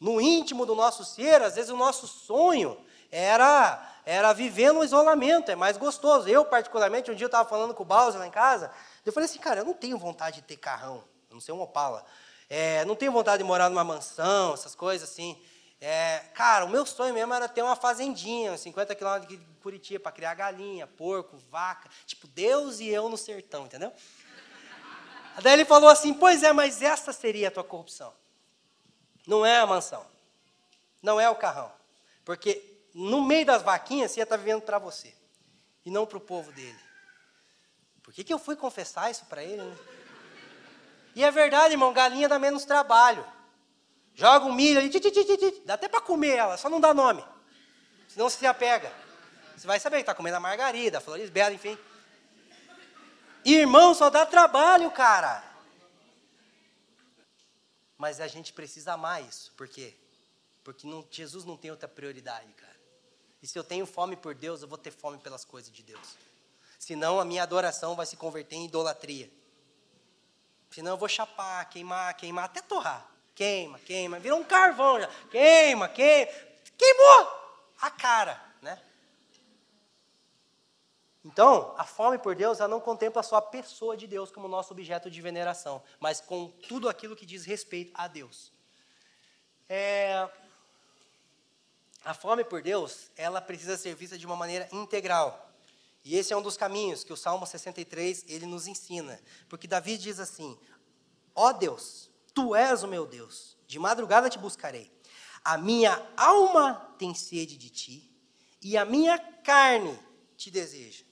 no íntimo do nosso ser, às vezes o nosso sonho era era viver no isolamento, é mais gostoso. Eu, particularmente, um dia eu estava falando com o Bowser lá em casa, eu falei assim, cara, eu não tenho vontade de ter carrão, eu não sei um Opala. É, não tenho vontade de morar numa mansão, essas coisas assim. É, cara, o meu sonho mesmo era ter uma fazendinha, 50 quilômetros de Curitiba, para criar galinha, porco, vaca. Tipo, Deus e eu no sertão, entendeu? Daí ele falou assim: Pois é, mas essa seria a tua corrupção. Não é a mansão. Não é o carrão. Porque no meio das vaquinhas você ia estar vivendo para você. E não para o povo dele. Por que, que eu fui confessar isso para ele? Né? E é verdade, irmão, galinha dá menos trabalho. Joga um milho ali, dá até para comer ela, só não dá nome. Senão você se apega. Você vai saber que está comendo a margarida, a flores bela, enfim. Irmão, só dá trabalho, cara. Mas a gente precisa amar isso. Por quê? Porque não, Jesus não tem outra prioridade, cara. E se eu tenho fome por Deus, eu vou ter fome pelas coisas de Deus. Senão a minha adoração vai se converter em idolatria. Senão eu vou chapar, queimar, queimar, até torrar. Queima, queima, virou um carvão já. Queima, queima. Queimou a cara? Então, a fome por Deus, ela não contempla só a pessoa de Deus como nosso objeto de veneração, mas com tudo aquilo que diz respeito a Deus. É, a fome por Deus, ela precisa ser vista de uma maneira integral. E esse é um dos caminhos que o Salmo 63 ele nos ensina. Porque Davi diz assim: Ó oh Deus, tu és o meu Deus, de madrugada te buscarei. A minha alma tem sede de ti, e a minha carne te deseja.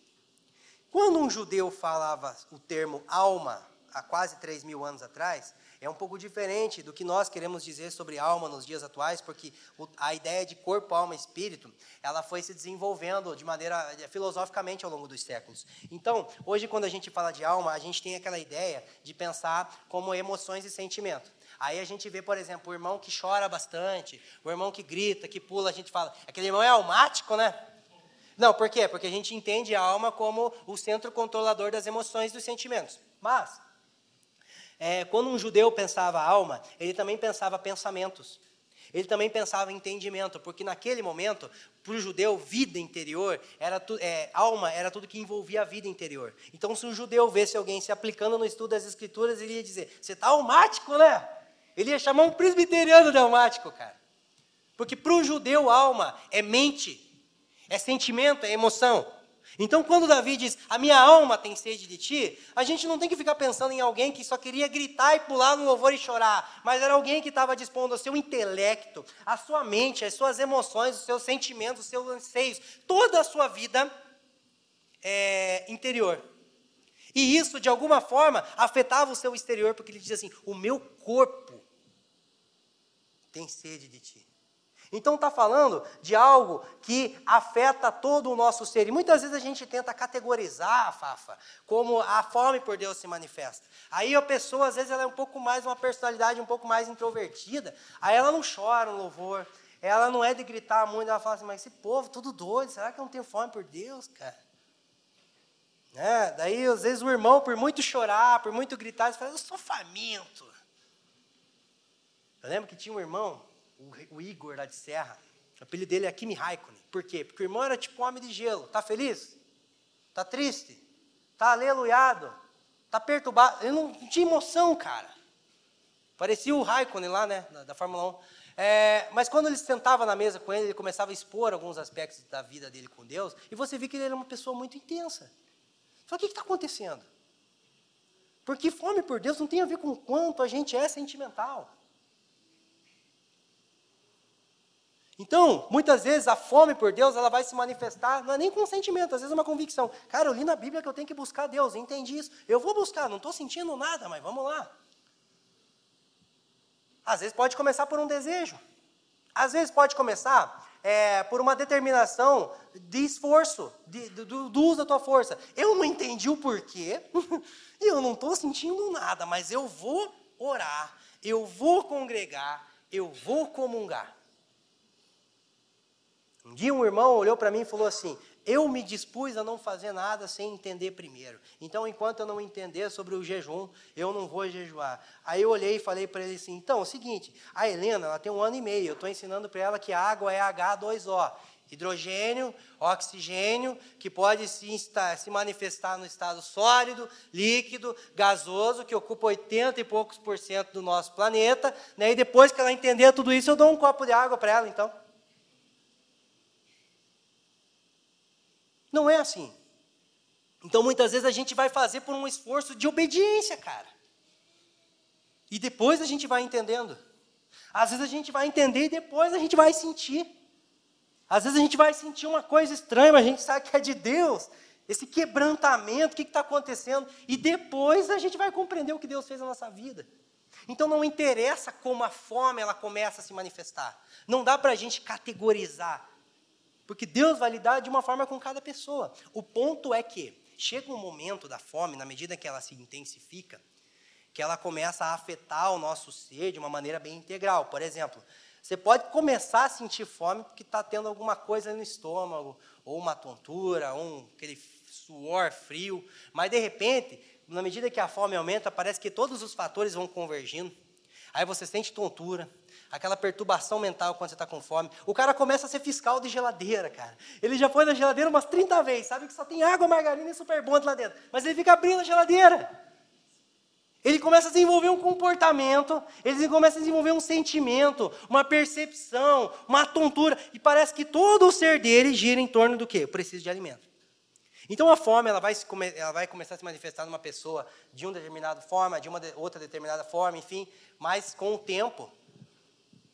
Quando um judeu falava o termo alma, há quase 3 mil anos atrás, é um pouco diferente do que nós queremos dizer sobre alma nos dias atuais, porque a ideia de corpo, alma e espírito, ela foi se desenvolvendo de maneira eh, filosoficamente ao longo dos séculos. Então, hoje quando a gente fala de alma, a gente tem aquela ideia de pensar como emoções e sentimento. Aí a gente vê, por exemplo, o irmão que chora bastante, o irmão que grita, que pula, a gente fala, aquele irmão é almático, né? Não, por quê? Porque a gente entende a alma como o centro controlador das emoções e dos sentimentos. Mas, é, quando um judeu pensava alma, ele também pensava pensamentos. Ele também pensava entendimento, porque naquele momento, para o judeu, vida interior, era tu, é, alma era tudo que envolvia a vida interior. Então, se um judeu vesse alguém se aplicando no estudo das escrituras, ele ia dizer: Você está almático, né? Ele ia chamar um presbiteriano de almático, cara. Porque para o judeu, alma é mente, é sentimento, é emoção. Então, quando Davi diz, a minha alma tem sede de ti, a gente não tem que ficar pensando em alguém que só queria gritar e pular no louvor e chorar, mas era alguém que estava dispondo ao seu intelecto, a sua mente, as suas emoções, os seus sentimentos, os seus anseios, toda a sua vida é, interior. E isso, de alguma forma, afetava o seu exterior, porque ele diz assim: o meu corpo tem sede de ti. Então está falando de algo que afeta todo o nosso ser. E muitas vezes a gente tenta categorizar a Fafa como a fome por Deus se manifesta. Aí a pessoa, às vezes, ela é um pouco mais, uma personalidade um pouco mais introvertida. Aí ela não chora no louvor. Ela não é de gritar muito. Ela fala assim, mas esse povo, tudo doido. Será que eu não tenho fome por Deus, cara? Né? Daí, às vezes, o irmão, por muito chorar, por muito gritar, ele fala, eu sou faminto. Eu lembro que tinha um irmão o, Igor lá de Serra, o apelido dele é Kimi Raikkonen. Por quê? Porque o irmão era tipo homem de gelo. Tá feliz? Tá triste? Tá aleluiado? Tá perturbado? Ele não tinha emoção, cara. Parecia o Raikkonen lá, né, da, da Fórmula 1. É, mas quando ele sentava na mesa com ele, ele começava a expor alguns aspectos da vida dele com Deus, e você vê que ele era uma pessoa muito intensa. Só o que está acontecendo? Porque fome por Deus não tem a ver com o quanto a gente é sentimental. Então, muitas vezes a fome por Deus, ela vai se manifestar, não é nem com sentimento, às vezes é uma convicção. Cara, eu li na Bíblia que eu tenho que buscar Deus, entendi isso. Eu vou buscar, não estou sentindo nada, mas vamos lá. Às vezes pode começar por um desejo. Às vezes pode começar é, por uma determinação de esforço, de, do, do uso da tua força. Eu não entendi o porquê, e eu não estou sentindo nada, mas eu vou orar, eu vou congregar, eu vou comungar. Um dia um irmão olhou para mim e falou assim: Eu me dispus a não fazer nada sem entender primeiro. Então, enquanto eu não entender sobre o jejum, eu não vou jejuar. Aí eu olhei e falei para ele assim: Então, é o seguinte, a Helena ela tem um ano e meio. Eu estou ensinando para ela que a água é H2O. Hidrogênio, oxigênio, que pode se, se manifestar no estado sólido, líquido, gasoso, que ocupa 80 e poucos por cento do nosso planeta. Né? E depois que ela entender tudo isso, eu dou um copo de água para ela, então. Não é assim. Então muitas vezes a gente vai fazer por um esforço de obediência, cara. E depois a gente vai entendendo. Às vezes a gente vai entender e depois a gente vai sentir. Às vezes a gente vai sentir uma coisa estranha, mas a gente sabe que é de Deus. Esse quebrantamento, o que está acontecendo? E depois a gente vai compreender o que Deus fez na nossa vida. Então não interessa como a fome ela começa a se manifestar. Não dá para a gente categorizar. Porque Deus vai lidar de uma forma com cada pessoa. O ponto é que chega um momento da fome, na medida que ela se intensifica, que ela começa a afetar o nosso ser de uma maneira bem integral. Por exemplo, você pode começar a sentir fome porque está tendo alguma coisa no estômago, ou uma tontura, ou um, aquele suor frio, mas de repente, na medida que a fome aumenta, parece que todos os fatores vão convergindo. Aí você sente tontura, aquela perturbação mental quando você está com fome. O cara começa a ser fiscal de geladeira, cara. Ele já foi na geladeira umas 30 vezes, sabe que só tem água, margarina e super bonde lá dentro. Mas ele fica abrindo a geladeira. Ele começa a desenvolver um comportamento, ele começa a desenvolver um sentimento, uma percepção, uma tontura. E parece que todo o ser dele gira em torno do quê? Eu preciso de alimento. Então a fome ela vai, ela vai começar a se manifestar numa pessoa de uma determinada forma, de uma de, outra determinada forma, enfim, mas com o tempo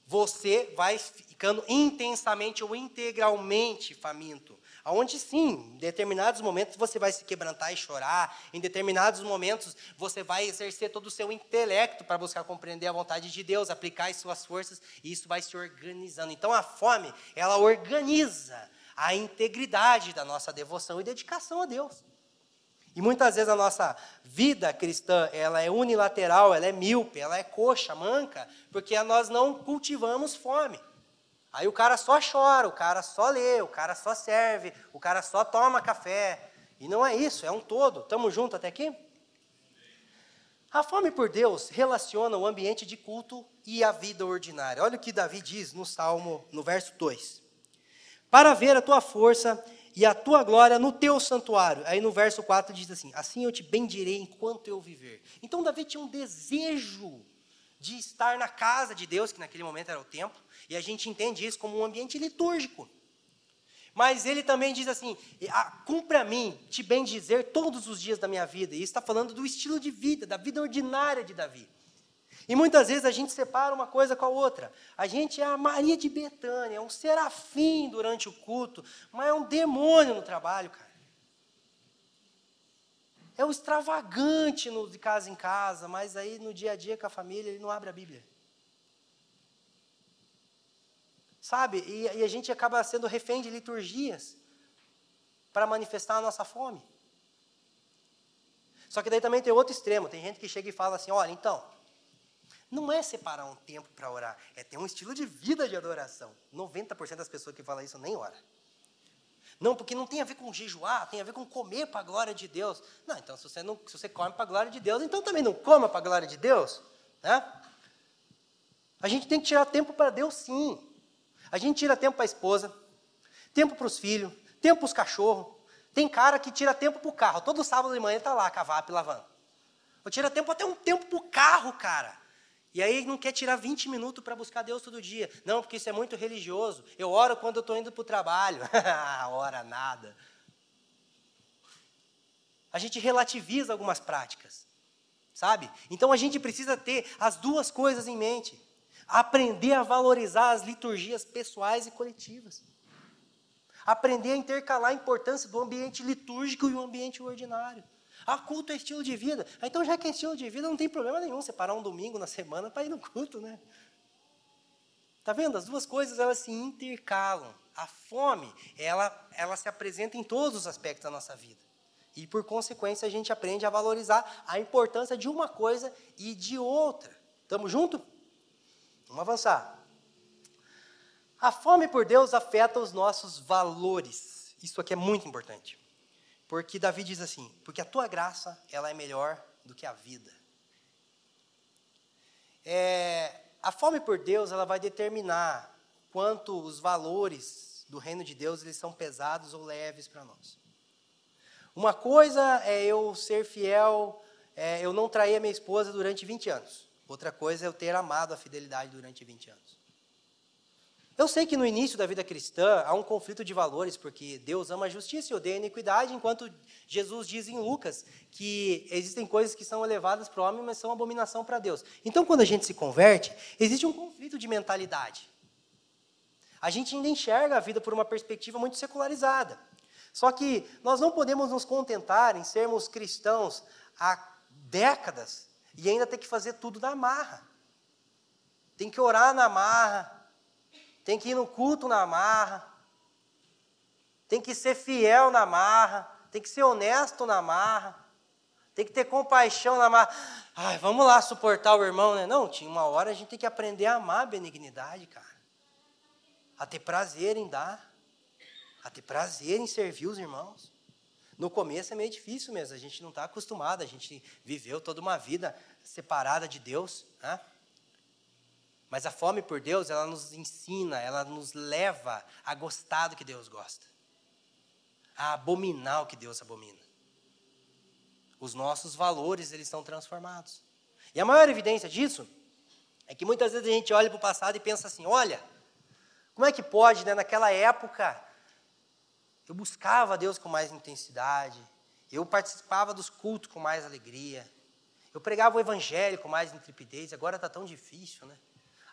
você vai ficando intensamente ou integralmente faminto. Aonde sim, em determinados momentos você vai se quebrantar e chorar, em determinados momentos você vai exercer todo o seu intelecto para buscar compreender a vontade de Deus, aplicar as suas forças, e isso vai se organizando. Então a fome, ela organiza a integridade da nossa devoção e dedicação a Deus. E muitas vezes a nossa vida cristã, ela é unilateral, ela é míope, ela é coxa, manca, porque nós não cultivamos fome. Aí o cara só chora, o cara só lê, o cara só serve, o cara só toma café. E não é isso, é um todo. Estamos juntos até aqui? A fome por Deus relaciona o ambiente de culto e a vida ordinária. Olha o que Davi diz no Salmo, no verso 2. Para ver a tua força e a tua glória no teu santuário. Aí no verso 4 diz assim: Assim eu te bendirei enquanto eu viver. Então Davi tinha um desejo de estar na casa de Deus, que naquele momento era o templo, e a gente entende isso como um ambiente litúrgico. Mas ele também diz assim: cumpre a mim te bem dizer todos os dias da minha vida. E está falando do estilo de vida, da vida ordinária de Davi. E muitas vezes a gente separa uma coisa com a outra. A gente é a Maria de Betânia, é um serafim durante o culto, mas é um demônio no trabalho, cara. É o extravagante no, de casa em casa, mas aí no dia a dia com a família ele não abre a Bíblia. Sabe? E, e a gente acaba sendo refém de liturgias para manifestar a nossa fome. Só que daí também tem outro extremo. Tem gente que chega e fala assim: olha, então, não é separar um tempo para orar, é ter um estilo de vida de adoração. 90% das pessoas que falam isso nem ora. Não, porque não tem a ver com jejuar, tem a ver com comer para a glória de Deus. Não, então se você, não, se você come para a glória de Deus, então também não coma para a glória de Deus. Né? A gente tem que tirar tempo para Deus sim. A gente tira tempo para a esposa, tempo para os filhos, tempo para os cachorros. Tem cara que tira tempo para o carro. Todo sábado de manhã ele está lá, cavap, lavando. Eu tira tempo até um tempo para o carro, cara. E aí não quer tirar 20 minutos para buscar Deus todo dia. Não, porque isso é muito religioso. Eu oro quando eu estou indo para o trabalho. Ora nada. A gente relativiza algumas práticas. Sabe? Então a gente precisa ter as duas coisas em mente. Aprender a valorizar as liturgias pessoais e coletivas. Aprender a intercalar a importância do ambiente litúrgico e o ambiente ordinário. Ah, culto é estilo de vida. Ah, então, já que é estilo de vida, não tem problema nenhum separar um domingo na semana para ir no culto, né? Tá vendo? As duas coisas elas se intercalam. A fome, ela, ela se apresenta em todos os aspectos da nossa vida. E por consequência a gente aprende a valorizar a importância de uma coisa e de outra. Estamos juntos? Vamos avançar. A fome por Deus afeta os nossos valores. Isso aqui é muito importante. Porque Davi diz assim: porque a tua graça ela é melhor do que a vida. É, a fome por Deus ela vai determinar quanto os valores do reino de Deus eles são pesados ou leves para nós. Uma coisa é eu ser fiel, é, eu não trair a minha esposa durante 20 anos. Outra coisa é eu ter amado a fidelidade durante 20 anos. Eu sei que no início da vida cristã há um conflito de valores, porque Deus ama a justiça e odeia a iniquidade, enquanto Jesus diz em Lucas que existem coisas que são elevadas para o homem, mas são abominação para Deus. Então, quando a gente se converte, existe um conflito de mentalidade. A gente ainda enxerga a vida por uma perspectiva muito secularizada. Só que nós não podemos nos contentar em sermos cristãos há décadas e ainda ter que fazer tudo na marra. Tem que orar na marra, tem que ir no culto na marra, tem que ser fiel na marra, tem que ser honesto na marra, tem que ter compaixão na marra. Ai, vamos lá suportar o irmão, né? Não, tinha uma hora a gente tem que aprender a amar a benignidade, cara. A ter prazer em dar, a ter prazer em servir os irmãos. No começo é meio difícil mesmo, a gente não está acostumado, a gente viveu toda uma vida separada de Deus, né? Mas a fome por Deus, ela nos ensina, ela nos leva a gostar do que Deus gosta, a abominar o que Deus abomina. Os nossos valores, eles são transformados. E a maior evidência disso é que muitas vezes a gente olha para o passado e pensa assim: olha, como é que pode, né, naquela época, Eu buscava Deus com mais intensidade. Eu participava dos cultos com mais alegria. Eu pregava o evangelho com mais intrepidez. Agora está tão difícil, né?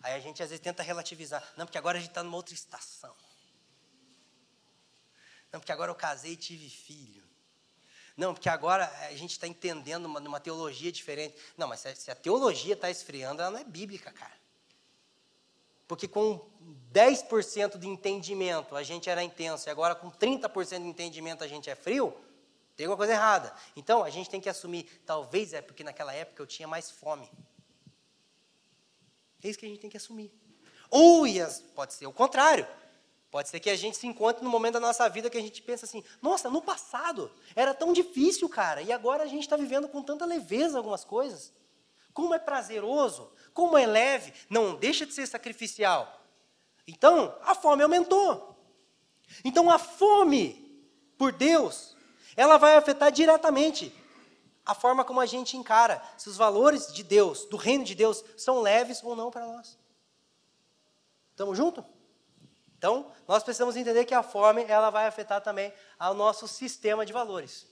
Aí a gente às vezes tenta relativizar. Não, porque agora a gente está numa outra estação. Não, porque agora eu casei e tive filho. Não, porque agora a gente está entendendo uma, uma, teologia diferente. Não, mas se a teologia está esfriando, ela não é bíblica, cara. Porque com 10% de entendimento a gente era intenso, e agora com 30% de entendimento a gente é frio, tem alguma coisa errada. Então a gente tem que assumir, talvez é porque naquela época eu tinha mais fome. É isso que a gente tem que assumir. Ou pode ser o contrário. Pode ser que a gente se encontre no momento da nossa vida que a gente pensa assim: nossa, no passado era tão difícil, cara, e agora a gente está vivendo com tanta leveza algumas coisas. Como é prazeroso, como é leve, não deixa de ser sacrificial. Então, a fome aumentou. Então, a fome por Deus, ela vai afetar diretamente a forma como a gente encara se os valores de Deus, do reino de Deus, são leves ou não para nós. Estamos juntos? Então, nós precisamos entender que a fome ela vai afetar também ao nosso sistema de valores.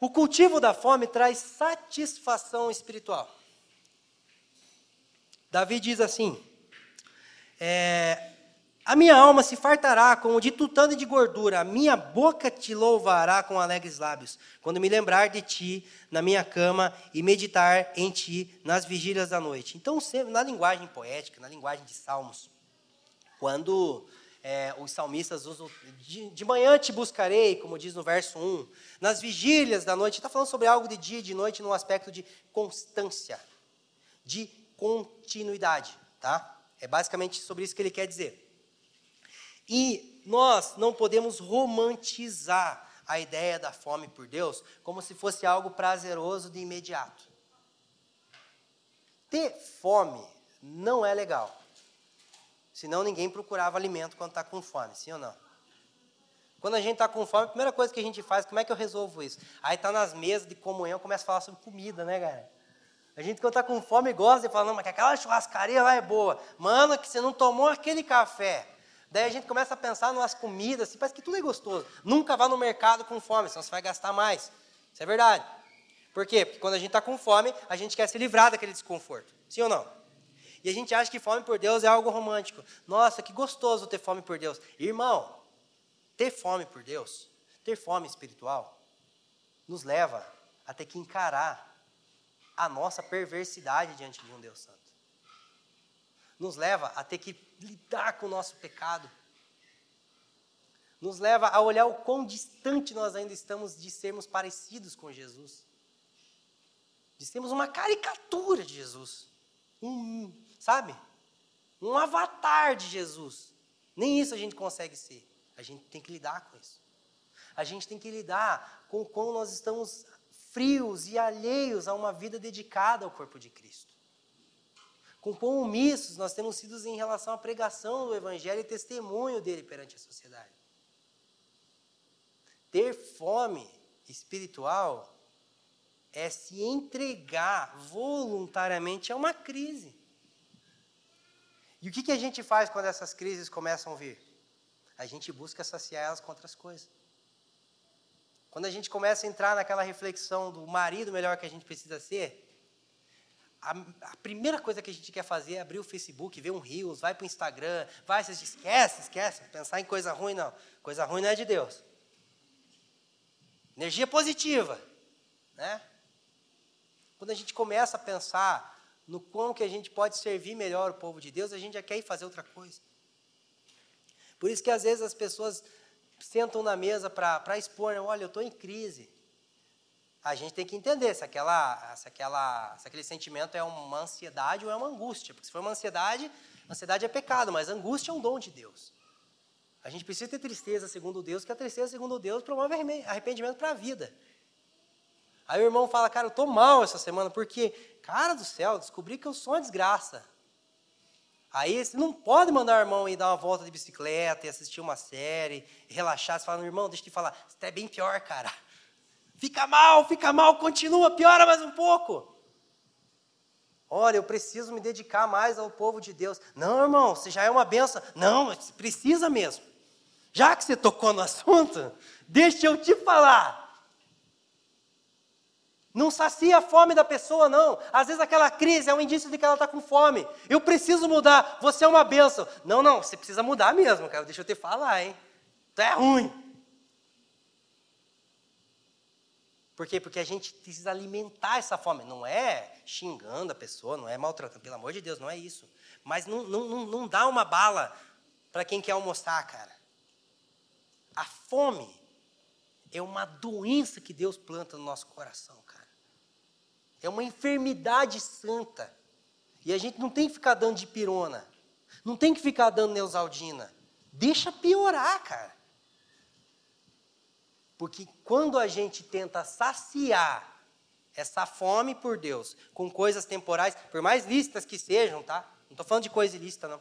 O cultivo da fome traz satisfação espiritual. Davi diz assim: é, a minha alma se fartará como de tutano e de gordura, a minha boca te louvará com alegres lábios, quando me lembrar de ti na minha cama e meditar em ti nas vigílias da noite. Então, na linguagem poética, na linguagem de salmos, quando é, os salmistas usam, de, de, manhã te buscarei, como diz no verso 1, nas vigílias da noite, está falando sobre algo de dia e de noite num aspecto de constância, de continuidade, tá? É basicamente sobre isso que ele quer dizer. E nós não podemos romantizar a ideia da fome por Deus como se fosse algo prazeroso de imediato. Ter fome não é legal. Senão ninguém procurava alimento quando está com fome, sim ou não? Quando a gente está com fome, a primeira coisa que a gente faz, como é que eu resolvo isso? Aí está nas mesas de comunhão, começa a falar sobre comida, né, cara? A gente, quando está com fome, gosta de falar, não, mas que aquela churrascaria lá é boa. Mano, que você não tomou aquele café. Daí a gente começa a pensar nas comidas, assim, parece que tudo é gostoso. Nunca vá no mercado com fome, senão você vai gastar mais. Isso é verdade. Por quê? Porque quando a gente está com fome, a gente quer se livrar daquele desconforto. Sim ou não? E a gente acha que fome por Deus é algo romântico. Nossa, que gostoso ter fome por Deus. Irmão, ter fome por Deus, ter fome espiritual, nos leva a ter que encarar a nossa perversidade diante de um Deus Santo nos leva a ter que lidar com o nosso pecado. Nos leva a olhar o quão distante nós ainda estamos de sermos parecidos com Jesus. De sermos uma caricatura de Jesus. Um, sabe? Um avatar de Jesus. Nem isso a gente consegue ser. A gente tem que lidar com isso. A gente tem que lidar com como nós estamos frios e alheios a uma vida dedicada ao corpo de Cristo com nós temos sido em relação à pregação do Evangelho e testemunho dele perante a sociedade. Ter fome espiritual é se entregar voluntariamente a uma crise. E o que, que a gente faz quando essas crises começam a vir? A gente busca saciar elas com outras coisas. Quando a gente começa a entrar naquela reflexão do marido melhor que a gente precisa ser, a, a, primeira coisa que a gente quer fazer é abrir o Facebook, ver um Reels, vai para o Instagram, vai, esquece, esquece, pensar em coisa ruim não. Coisa ruim não é de Deus. Energia positiva, né? Quando a gente começa a pensar no como que a gente pode servir melhor o povo de Deus, a gente já quer ir fazer outra coisa. Por isso que às vezes as pessoas sentam na mesa para expor, né? olha, eu estou em crise a gente tem que entender se, aquela, se, aquela, se aquele sentimento é uma ansiedade ou é uma angústia. Porque se for uma ansiedade, ansiedade é pecado, mas angústia é um dom de Deus. A gente precisa ter tristeza segundo Deus, que a tristeza segundo Deus promove arrependimento para a vida. Aí o irmão fala, cara, eu estou mal essa semana, porque, cara do céu, descobri que eu sou uma desgraça. Aí você não pode mandar o irmão ir dar uma volta de bicicleta e assistir uma série, relaxar. Você fala, irmão, deixa eu te falar, você é bem pior, cara. Fica mal, fica mal, continua, piora mais um pouco. Olha, eu preciso me dedicar mais ao povo de Deus. Não, irmão, você já é uma benção. Não, precisa mesmo. Já que você tocou no assunto, deixa eu te falar. Não sacia a fome da pessoa, não. Às vezes aquela crise é um indício de que ela está com fome. Eu preciso mudar, você é uma bênção. Não, não, você precisa mudar mesmo, cara. Deixa eu te falar, hein? Tu é ruim. Por quê? Porque a gente precisa alimentar essa fome. Não é xingando a pessoa, não é maltratando. Pelo amor de Deus, não é isso. Mas não, não, não dá uma bala para quem quer almoçar, cara. A fome é uma doença que Deus planta no nosso coração, cara. É uma enfermidade santa. E a gente não tem que ficar dando de pirona. Não tem que ficar dando neusaldina. Deixa piorar, cara. Porque quando a gente tenta saciar essa fome por Deus com coisas temporais, por mais lícitas que sejam, tá? Não estou falando de coisa ilícita, não.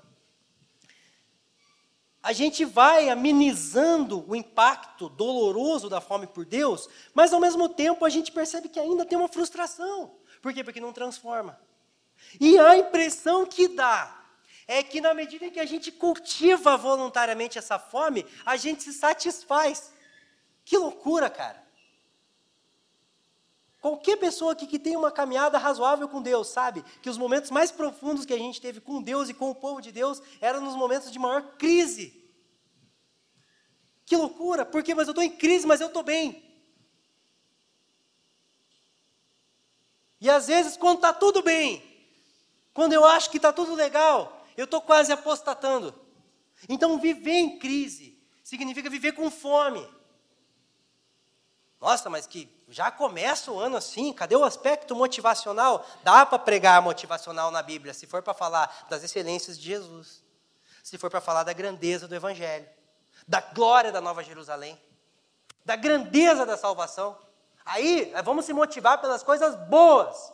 A gente vai amenizando o impacto doloroso da fome por Deus, mas ao mesmo tempo a gente percebe que ainda tem uma frustração. Por quê? Porque não transforma. E a impressão que dá é que na medida em que a gente cultiva voluntariamente essa fome, a gente se satisfaz. Que loucura, cara. Qualquer pessoa aqui que tem uma caminhada razoável com Deus sabe que os momentos mais profundos que a gente teve com Deus e com o povo de Deus eram nos momentos de maior crise. Que loucura, por quê? Mas eu estou em crise, mas eu estou bem. E às vezes, quando está tudo bem, quando eu acho que está tudo legal, eu estou quase apostatando. Então, viver em crise significa viver com fome. Nossa, mas que já começa o ano assim, cadê o aspecto motivacional? Dá para pregar motivacional na Bíblia, se for para falar das excelências de Jesus, se for para falar da grandeza do Evangelho, da glória da Nova Jerusalém, da grandeza da salvação. Aí, vamos se motivar pelas coisas boas,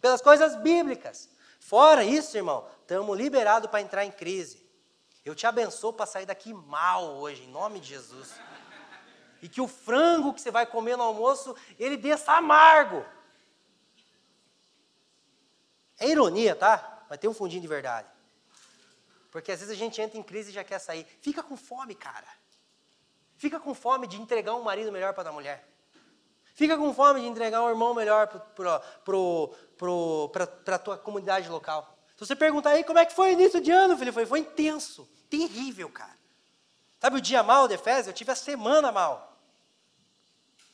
pelas coisas bíblicas. Fora isso, irmão, estamos liberados para entrar em crise. Eu te abençoo para sair daqui mal hoje, em nome de Jesus e que o frango que você vai comer no almoço, ele desça amargo. É ironia, tá? Mas tem um fundinho de verdade. Porque às vezes a gente entra em crise e já quer sair. Fica com fome, cara. Fica com fome de entregar um marido melhor para a mulher. Fica com fome de entregar um irmão melhor para a tua comunidade local. Se você perguntar aí como é que foi o início de ano, filho, foi, foi intenso, terrível, cara. Sabe o dia mal de Efésio? Eu tive a semana mal.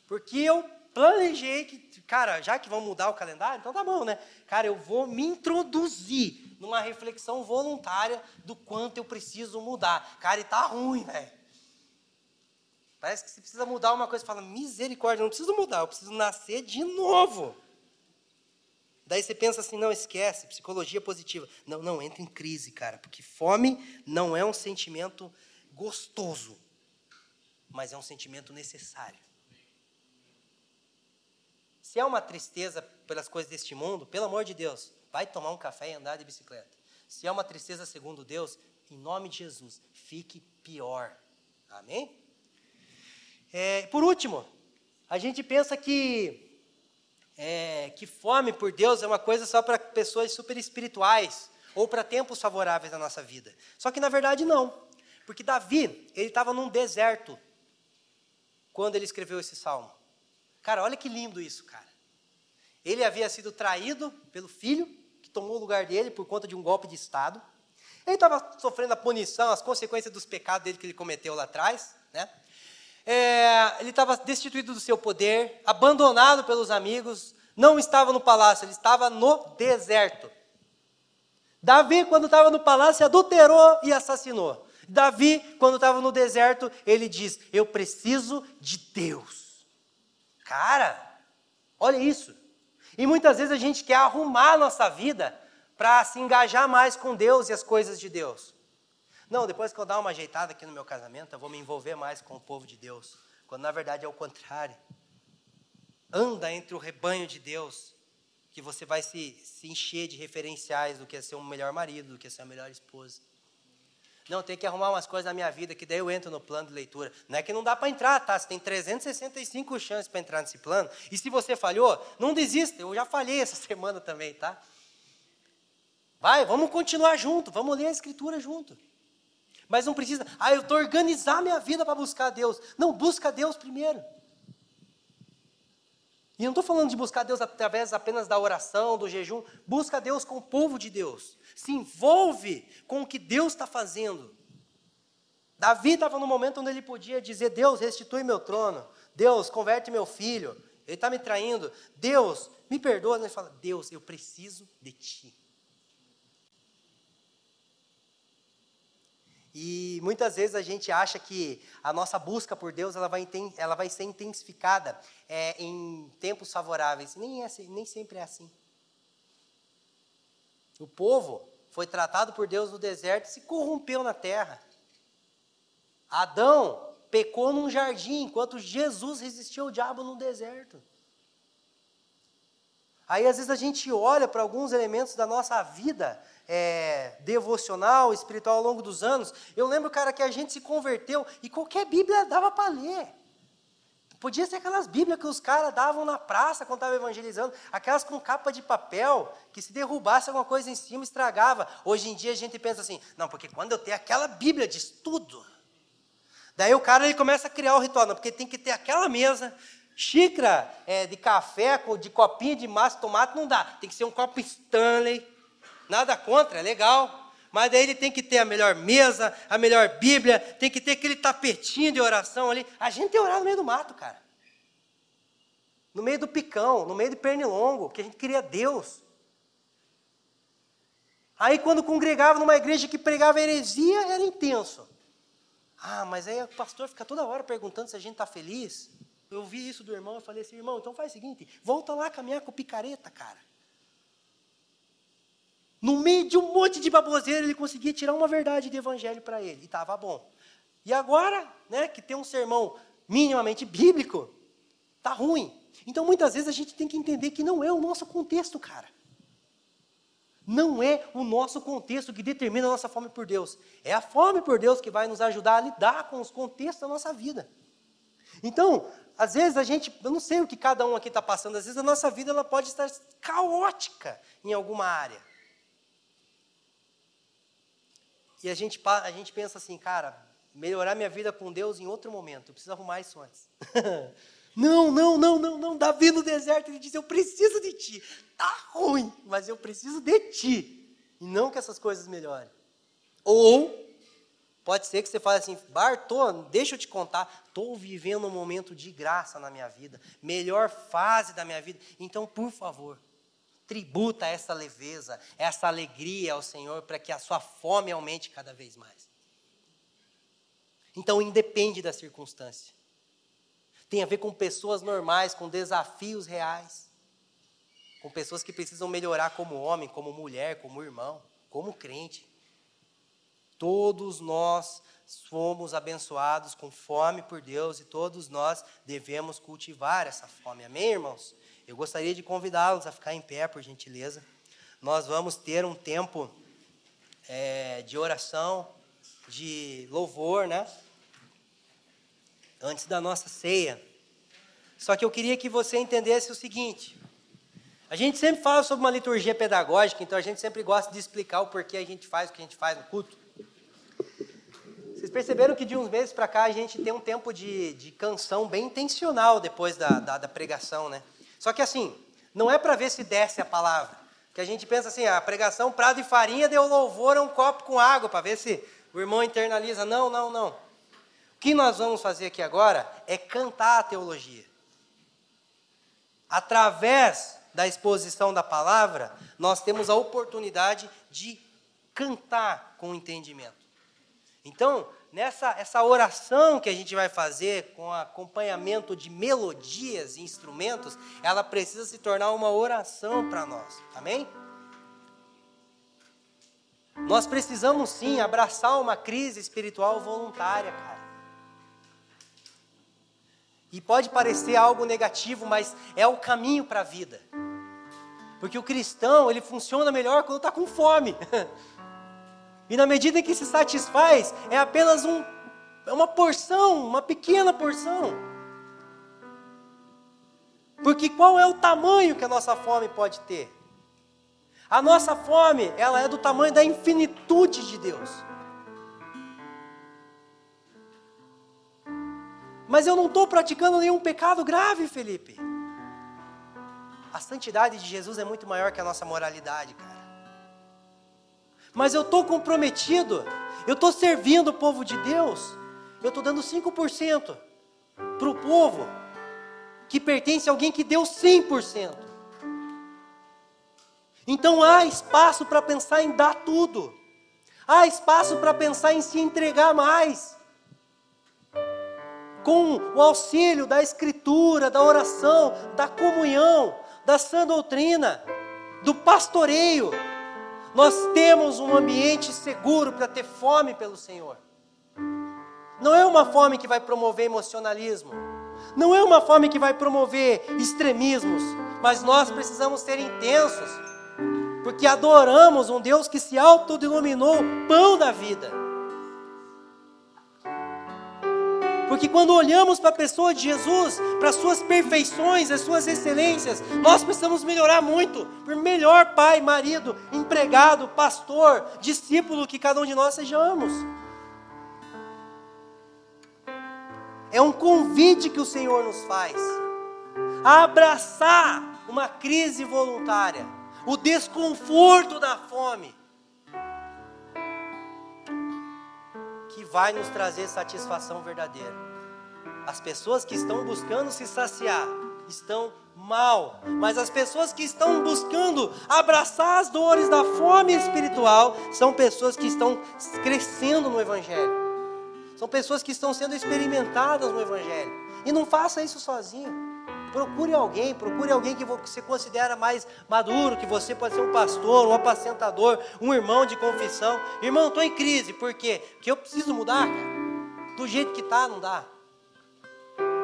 Porque eu planejei que, cara, já que vamos mudar o calendário, então tá bom, né? Cara, eu vou me introduzir numa reflexão voluntária do quanto eu preciso mudar. Cara, e tá ruim, velho. Parece que você precisa mudar uma coisa, fala, misericórdia, não preciso mudar, eu preciso nascer de novo. Daí você pensa assim, não, esquece, psicologia positiva. Não, não, entra em crise, cara, porque fome não é um sentimento gostoso, mas é um sentimento necessário. Se é uma tristeza pelas coisas deste mundo, pelo amor de Deus, vai tomar um café e andar de bicicleta. Se é uma tristeza segundo Deus, em nome de Jesus, fique pior. Amém? É, por último, a gente pensa que, é, que fome por Deus é uma coisa só para pessoas super espirituais ou para tempos favoráveis da nossa vida. Só que na verdade não. Porque Davi, ele estava num deserto quando ele escreveu esse salmo. Cara, olha que lindo isso, cara. Ele havia sido traído pelo filho, que tomou o lugar dele por conta de um golpe de Estado. Ele estava sofrendo a punição, as consequências dos pecados dele que ele cometeu lá atrás. Né? É, ele estava destituído do seu poder, abandonado pelos amigos, não estava no palácio, ele estava no deserto. Davi, quando estava no palácio, adulterou e assassinou. Davi, quando estava no deserto, ele diz: Eu preciso de Deus. Cara, olha isso. E muitas vezes a gente quer arrumar a nossa vida para se engajar mais com Deus e as coisas de Deus. Não, depois que eu dar uma ajeitada aqui no meu casamento, eu vou me envolver mais com o povo de Deus. Quando na verdade é o contrário. Anda entre o rebanho de Deus, que você vai se, se encher de referenciais do que é ser um melhor marido, do que é ser uma melhor esposa. Não, tem que arrumar umas coisas na minha vida que daí eu entro no plano de leitura. Não é que não dá para entrar, tá? Você tem 365 chances para entrar nesse plano. E se você falhou, não desista. Eu já falhei essa semana também, tá? Vai, vamos continuar junto, vamos ler a escritura junto. Mas não precisa, ah, eu estou organizar minha vida para buscar Deus. Não, busca Deus primeiro. E não estou falando de buscar Deus através apenas da oração, do jejum. Busca Deus com o povo de Deus. Se envolve com o que Deus está fazendo. Davi estava no momento onde ele podia dizer: Deus, restitui meu trono. Deus, converte meu filho. Ele está me traindo. Deus, me perdoa. Ele fala: Deus, eu preciso de ti. E muitas vezes a gente acha que a nossa busca por Deus ela vai, ela vai ser intensificada é, em tempos favoráveis. Nem, é, nem sempre é assim. O povo foi tratado por Deus no deserto e se corrompeu na terra. Adão pecou num jardim, enquanto Jesus resistiu ao diabo no deserto. Aí às vezes a gente olha para alguns elementos da nossa vida é, devocional, espiritual ao longo dos anos. Eu lembro, cara, que a gente se converteu e qualquer Bíblia dava para ler. Podia ser aquelas Bíblias que os caras davam na praça quando estavam evangelizando, aquelas com capa de papel, que se derrubasse alguma coisa em cima estragava. Hoje em dia a gente pensa assim, não, porque quando eu tenho aquela Bíblia de estudo, daí o cara ele começa a criar o ritual, não, porque tem que ter aquela mesa, Xícara é, de café, de copinho de massa de tomate, não dá. Tem que ser um copo Stanley. Nada contra, é legal. Mas daí ele tem que ter a melhor mesa, a melhor Bíblia, tem que ter aquele tapetinho de oração ali. A gente tem orado no meio do mato, cara. No meio do picão, no meio do pernilongo, porque a gente queria Deus. Aí quando congregava numa igreja que pregava heresia, era intenso. Ah, mas aí o pastor fica toda hora perguntando se a gente está feliz. Eu vi isso do irmão, eu falei assim, irmão, então faz o seguinte, volta lá caminhar com picareta, cara. No meio de um monte de baboseira, ele conseguia tirar uma verdade de evangelho para ele, e estava bom. E agora, né, que tem um sermão minimamente bíblico, tá ruim. Então, muitas vezes a gente tem que entender que não é o nosso contexto, cara. Não é o nosso contexto que determina a nossa fome por Deus. É a fome por Deus que vai nos ajudar a lidar com os contextos da nossa vida. Então, às vezes a gente, eu não sei o que cada um aqui está passando, às vezes a nossa vida ela pode estar caótica em alguma área. E a gente, a gente pensa assim, cara, melhorar minha vida com Deus em outro momento, eu preciso arrumar isso antes. não, não, não, não, não. Davi no deserto, ele diz: Eu preciso de ti. Tá ruim, mas eu preciso de ti. E não que essas coisas melhorem. Ou Pode ser que você fale assim, Bartô, deixa eu te contar, estou vivendo um momento de graça na minha vida, melhor fase da minha vida. Então, por favor, tributa essa leveza, essa alegria ao Senhor, para que a sua fome aumente cada vez mais. Então, independe da circunstância. Tem a ver com pessoas normais, com desafios reais, com pessoas que precisam melhorar como homem, como mulher, como irmão, como crente. Todos nós fomos abençoados com fome por Deus e todos nós devemos cultivar essa fome. Amém, irmãos? Eu gostaria de convidá-los a ficar em pé, por gentileza. Nós vamos ter um tempo é, de oração, de louvor, né? Antes da nossa ceia. Só que eu queria que você entendesse o seguinte: a gente sempre fala sobre uma liturgia pedagógica, então a gente sempre gosta de explicar o porquê a gente faz o que a gente faz no culto. Vocês perceberam que de uns meses para cá a gente tem um tempo de, de canção bem intencional depois da, da, da pregação, né? Só que assim, não é para ver se desce a palavra. Que a gente pensa assim, ah, a pregação, prato e farinha, deu louvor a um copo com água, para ver se o irmão internaliza. Não, não, não. O que nós vamos fazer aqui agora é cantar a teologia. Através da exposição da palavra, nós temos a oportunidade de cantar com entendimento. Então, nessa essa oração que a gente vai fazer com acompanhamento de melodias e instrumentos, ela precisa se tornar uma oração para nós. Amém? Nós precisamos sim abraçar uma crise espiritual voluntária, cara. E pode parecer algo negativo, mas é o caminho para a vida. Porque o cristão, ele funciona melhor quando está com fome. E na medida que se satisfaz, é apenas um, é uma porção, uma pequena porção. Porque qual é o tamanho que a nossa fome pode ter? A nossa fome, ela é do tamanho da infinitude de Deus. Mas eu não estou praticando nenhum pecado grave, Felipe. A santidade de Jesus é muito maior que a nossa moralidade, cara. Mas eu estou comprometido, eu estou servindo o povo de Deus, eu estou dando 5% para o povo que pertence a alguém que deu 100%. Então há espaço para pensar em dar tudo, há espaço para pensar em se entregar mais. Com o auxílio da escritura, da oração, da comunhão, da sã doutrina, do pastoreio, nós temos um ambiente seguro para ter fome pelo Senhor. Não é uma fome que vai promover emocionalismo, não é uma fome que vai promover extremismos, mas nós precisamos ser intensos, porque adoramos um Deus que se autodenominou pão da vida. Porque quando olhamos para a pessoa de Jesus, para as suas perfeições, as suas excelências, nós precisamos melhorar muito, por melhor pai, marido, empregado, pastor, discípulo que cada um de nós sejamos. É um convite que o Senhor nos faz a abraçar uma crise voluntária, o desconforto da fome, que vai nos trazer satisfação verdadeira. As pessoas que estão buscando se saciar estão mal, mas as pessoas que estão buscando abraçar as dores da fome espiritual são pessoas que estão crescendo no Evangelho, são pessoas que estão sendo experimentadas no Evangelho. E não faça isso sozinho. Procure alguém, procure alguém que você considera mais maduro, que você pode ser um pastor, um apacentador, um irmão de confissão. Irmão, estou em crise, por quê? Porque eu preciso mudar, cara. Do jeito que está, não dá.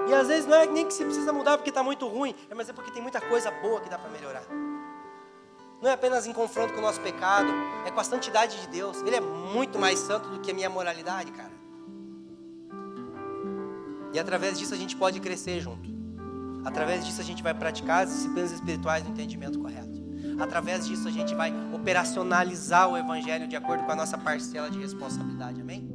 E às vezes não é nem que se precisa mudar porque está muito ruim, é, mas é porque tem muita coisa boa que dá para melhorar. Não é apenas em confronto com o nosso pecado, é com a santidade de Deus. Ele é muito mais santo do que a minha moralidade, cara. E através disso a gente pode crescer junto. Através disso a gente vai praticar as disciplinas espirituais no entendimento correto. Através disso a gente vai operacionalizar o evangelho de acordo com a nossa parcela de responsabilidade. Amém?